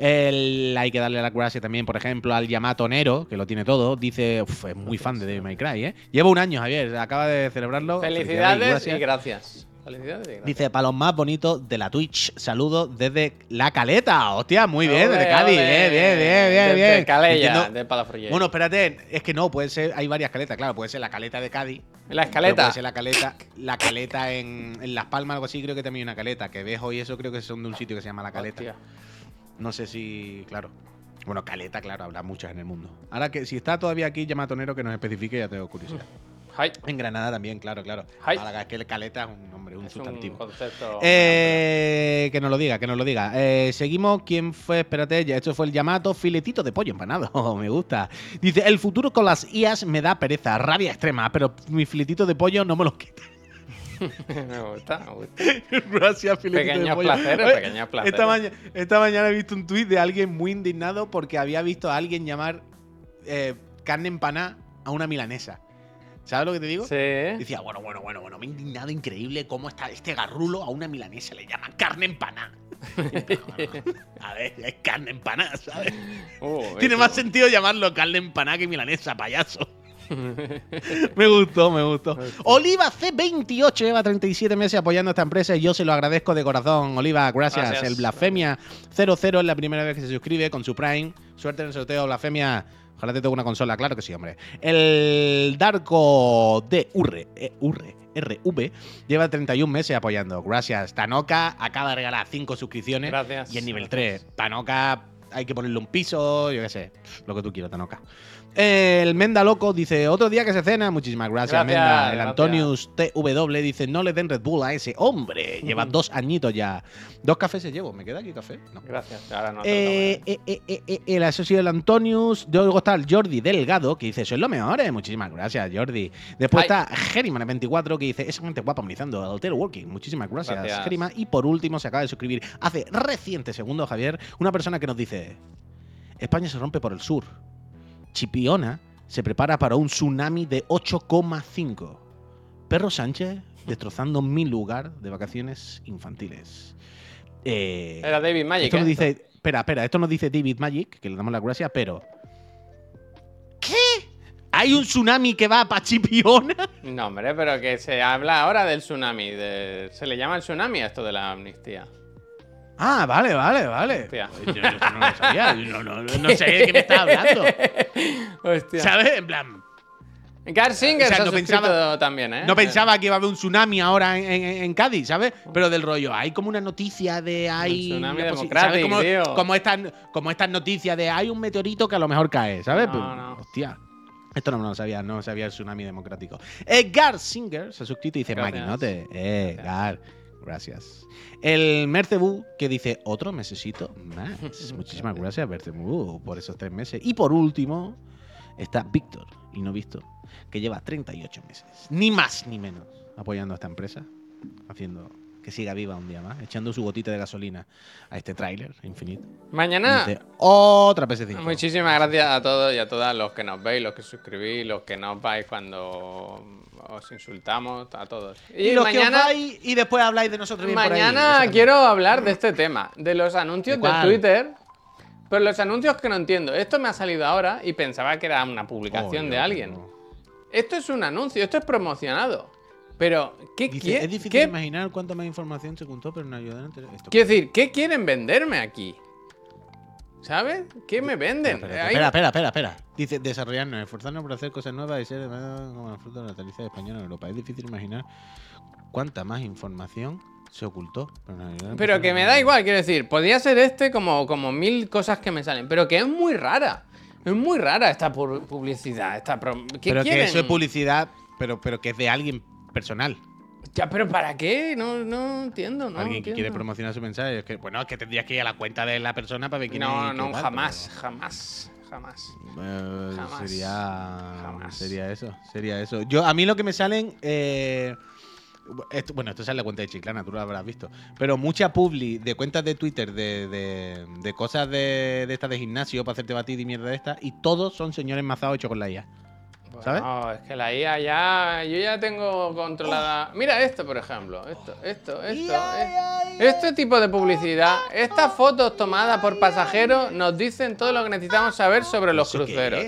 El- hay que darle las gracias también, por ejemplo, al Yamato Nero, que lo tiene todo. Dice, "Uf, es muy fan de Devil May Cry, ¿eh? Lleva un año, Javier, acaba de celebrarlo. Felicidades y gracias. Felicidades y gracias. Dice, para los más bonitos de la Twitch, saludos desde La Caleta. Hostia, muy bien, desde Cádiz. Bien, bien, bien, bien. Desde. Calella, de Palafrugell. Bueno, espérate, es que no, puede ser, hay varias caletas, claro, puede ser la caleta de Cádiz. la escaleta. Puede ser la caleta, la caleta en, en Las Palmas, algo así, creo que también hay una caleta. Que ves hoy eso, creo que son de un sitio que se llama La Caleta. Hostia. No sé si, claro. Bueno, caleta, claro, habrá muchas en el mundo. Ahora que si está todavía aquí, Yamatonero que nos especifique, ya tengo curiosidad. En Granada también, claro, claro. Málaga, es que el caleta es un nombre, un es sustantivo. un concepto. Eh, que nos lo diga, que nos lo diga. Eh, seguimos. ¿Quién fue? Espérate, ya esto fue el Yamato. Filetito de pollo empanado. me gusta. Dice: El futuro con las IAS me da pereza, rabia extrema, pero mi filetito de pollo no me lo quita. me gusta, me gusta. Gracias, de Pequeños placeres, pequeños placeres. Esta, maña- esta mañana he visto un tuit de alguien muy indignado porque había visto a alguien llamar eh, carne empanada a una milanesa. ¿Sabes lo que te digo? Sí. Decía, bueno, bueno, bueno, bueno, me he indignado increíble cómo está este garrulo a una milanesa le llaman carne empanada. a ver, es carne empanada, ¿sabes? Tiene más sentido llamarlo carne empanada que milanesa, payaso. me gustó, me gustó. Oliva C28 lleva 37 meses apoyando a esta empresa y yo se lo agradezco de corazón. Oliva, gracias. Gracias. El Blasfemia 00 es la primera vez que se suscribe con su Prime. Suerte en el sorteo, Blasfemia. Ojalá te toque una consola, claro que sí, hombre. El Darko de Urre, eh, Urre, RV, lleva 31 meses apoyando. Gracias. Tanoka acaba de regalar 5 suscripciones. Gracias. Y en nivel 3, Tanoka hay que ponerle un piso, yo qué sé, lo que tú quieras, Tanoka. El Menda Loco dice, otro día que se cena, muchísimas gracias, Gracias, Menda. El. Antonius TW dice, no le den Red Bull a ese hombre. Lleva dos añitos ya. Dos cafés se llevo, ¿me queda aquí café? No. Gracias. Ahora no Eh, eh, eh, eh, eh, el asociado del Antonius, luego está el Jordi Delgado, que dice, sois lo mejor, eh". muchísimas gracias, Jordi. Después Ay. está Geriman24, que dice, esa gente guapa amenizando el teleworking, muchísimas gracias, Gracias. Geriman. Y por último, se acaba de suscribir hace reciente segundos, Javier, una persona que nos dice, España se rompe por el sur. Chipiona se prepara para un tsunami de 8,5. Perro Sánchez destrozando mi lugar de vacaciones infantiles. Eh, Era David Magic. esto ¿eh? nos dice. Espera, espera, esto nos dice David Magic, que le damos las gracias, pero. ¿Qué? ¿Hay un tsunami que va para Chipiona? No, hombre, pero que se habla ahora del tsunami. de- Se le llama el tsunami a esto de la amnistía. Ah, vale, vale, vale. Hostia. Yo, yo esto no lo sabía. No, no, no, no sé de qué me estás hablando. Hostia. ¿Sabes? En plan. Gar Singer O sea, se ha no pensaba- también, ¿eh? No pensaba que iba a haber un tsunami ahora en, en- en Cádiz, ¿sabes? Pero del rollo, hay como una noticia de hay. tsunami una posi- democrático, Como, como, estas, como estas noticias de hay un meteorito que a lo mejor cae, ¿sabes? No, Pues, no. Hostia. Esto no me lo sabía, no sabía el tsunami democrático. Eh, Gar Singer se ha suscrito y dice, maquinote. Eh, Gracias. Gar, gracias. El Mercebu que dice, otro mesecito más. Muchísimas gracias, Mercebu, por esos tres meses. Y por último, está Víctor, y no visto, que lleva 38 meses, ni más ni menos, apoyando a esta empresa, haciendo que siga viva un día más, echando su gotita de gasolina a este tráiler infinito. Mañana. Dice, otra PS5. Muchísimas gracias a todos y a todas los que nos veis, los que suscribís, los que nos vais cuando os insultamos, a todos. Y, los que os mañana, vais y después habláis de nosotros bien por ahí. mañana quiero hablar de este tema, de los anuncios ¿De? Twitter. Pero los anuncios que no entiendo. Esto me ha salido ahora y pensaba que era una publicación Oh, de alguien. Esto es un anuncio, esto es promocionado. Pero, ¿qué Dice, quiere? es difícil ¿qué- imaginar cuánta más información se contó, pero no ayudan a esto. Quiero decir, ¿qué quieren venderme aquí? ¿Sabes? ¿Qué me venden? Espera, espera, espera, espera, espera. Dice, desarrollarnos, esforzarnos por hacer cosas nuevas y ser como la fruta de la taliza española en Europa. Es difícil imaginar cuánta más información se ocultó. Pero, no Pero que me da igual, quiero decir, podría ser este como, como mil cosas que me salen, pero que es muy rara. Es muy rara esta pu- publicidad, esta prom- ¿Qué Pero que quieren? eso es publicidad, pero, pero que es de alguien personal. Ya, pero ¿para qué? No, no entiendo, no alguien que quiere promocionar su mensaje. Es que, bueno, es que tendrías que ir a la cuenta de la persona para ver quién No, es. no, tal, jamás, jamás, jamás. eh, Jamás. Sería. Jamás. Sería eso. Sería eso. Yo, a mí lo que me salen. eh, esto- bueno, esto sale la cuenta de Chiclana, tú lo habrás visto. Pero mucha publi de cuentas de Twitter de, de- de cosas de, de estas de gimnasio para hacerte batir y mierda de estas. Y todos son señores mazados hechos con la IA. ¿Sabes? No, es que la IA ya. Yo ya tengo controlada. Mira esto, por ejemplo. Esto, esto, esto. eh. Este tipo de publicidad, estas fotos tomadas por pasajeros nos dicen todo lo que necesitamos saber sobre los ¿Eso qué cruceros.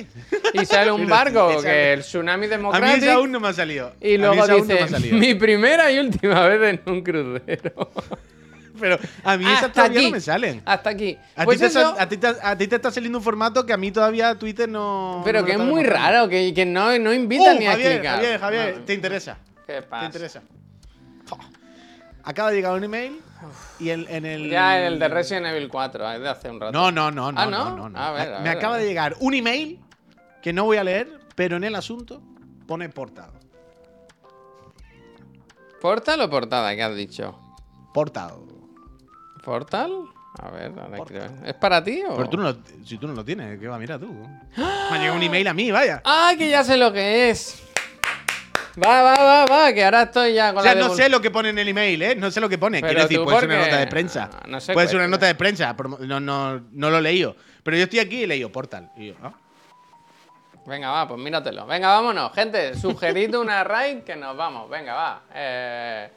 Y sale un barco que el tsunami A mí democrático. esa aún no me ha salido. Y luego dice, mi primera y última vez en un crucero. Pero a mí esas todavía aquí. no me salen. Hasta aquí. A, Pues ti te eso- sal- a ti te- a ti te está saliendo un formato que a mí todavía Twitter no. pero no que es muy raro, que, que no, no invita Uh, ni a Javier, clicar. Javier, Javier, No. te interesa. ¿Qué Te pasa? interesa. Fua. Acaba de llegar un email y en, en el. Ya el de Resident Evil 4, es de hace un rato. No, no, no, no, Ah, no, ¿no? no. A ver, a Me acaba a de llegar un email que no voy a leer, pero en el asunto pone portado. ¿Portal o portada? ¿Qué has dicho? Portado. ¿Portal? A ver, ahora ver. ¿Es para ti o...? Pero tú no lo, si tú no lo tienes, ¿qué va a mirar tú? Me ha llegado un email a mí, vaya. ¡Ah, que ya sé lo que es! Va, va, va, va, que ahora estoy ya con O sea, la no devol- sé lo que pone en el email, ¿eh? No sé lo que pone. Pero Quiero decir, tú puede ser una porque- nota de prensa. no sé puede ser una nota de prensa. No, no, no lo he leído. Pero yo estoy aquí y he leído Portal. Y yo, ah. Venga, va, pues míratelo. Venga, vámonos, gente. Sugerid una raid que nos vamos. Venga, va. Eh,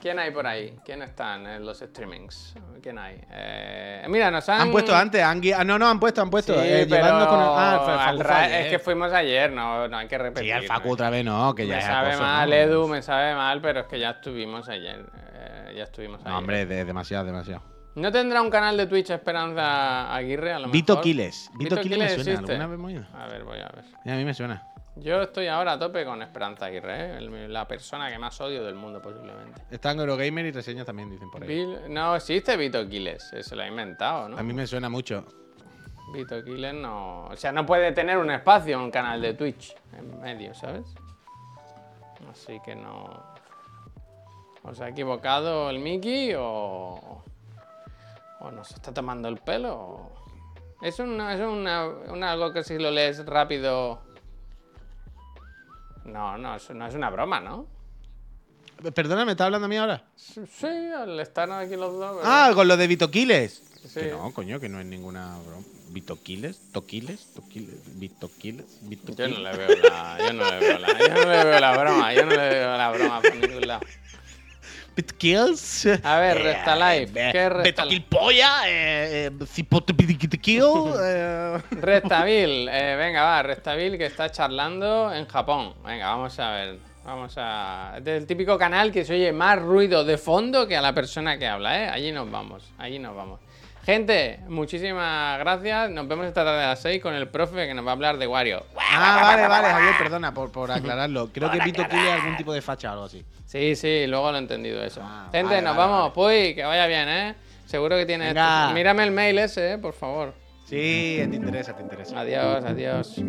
¿Quién hay por ahí? ¿Quién están en los streamings? ¿Quién hay? Eh, mira, nos han... Han puesto antes, han ah, no, no, han puesto, han puesto. Sí, eh, pero llevando con el- ah, el Facu es que fuimos ayer, no, no hay que repetir. Sí, al Facu ¿no? otra vez no, que ya Me sabe acoso, mal, ¿no? Edu, me sabe mal, pero es que ya estuvimos ayer. eh, ya estuvimos ayer. No, hombre, de- demasiado, demasiado. ¿No tendrá un canal de Twitch Esperanza Aguirre a lo Vito mejor? Quiles. Vito Quiles me suena. existe? A ver, voy a ver. Sí, a mí me suena. Yo estoy ahora a tope con Esperanza Aguirre, ¿eh? La persona que más odio del mundo posiblemente. Está en Eurogamer y reseñas también, dicen por ahí. Bill- No existe Vito Quiles, se lo ha inventado, ¿no? A mí me suena mucho. Vito Quiles no... O sea, no puede tener un espacio en un canal de Twitch en medio, ¿sabes? Así que no... ¿O se ha equivocado el Mickey o... o nos está tomando el pelo? o- Es, una, es una, una- algo que si lo lees rápido... No, no, eso no es una broma, ¿no? Perdona, ¿me está hablando a mí ahora? Sí, estar aquí los dos. ¿verdad? Ah, con lo de Vito Quiles. Sí. Que no, coño, que no es ninguna broma. Vito Quiles, Toquiles, Toquiles, Vito Quiles, Vito Yo no Quiles. le veo la, yo no le veo la, yo no le veo la broma, yo no le veo la broma por ningún lado. Kills. A ver, Resta Live, ¿qué es Resta Beto? Kill Polla, eh, eh, Kill. eh. Restabil, eh, venga, va, Restabil que está charlando en Japón. Venga, vamos a ver. Vamos a. Es del típico canal que se oye más ruido de fondo que a la persona que habla, ¿eh? Allí nos vamos, allí nos vamos. Gente, muchísimas gracias. Nos vemos esta tarde a las 6 con el profe que nos va a hablar de Wario. Ah, vale, vale, Javier, perdona por, por aclararlo. Creo que Vito Kill es algún tipo de facha o algo así. Sí, sí, luego lo he entendido eso. Ah, Gente, vale, nos vale, vamos. Puy, que vaya bien, ¿eh? Seguro que tienes. Mírame el mail ese, ¿eh? Por favor. Sí, te interesa, te interesa. Adiós, adiós.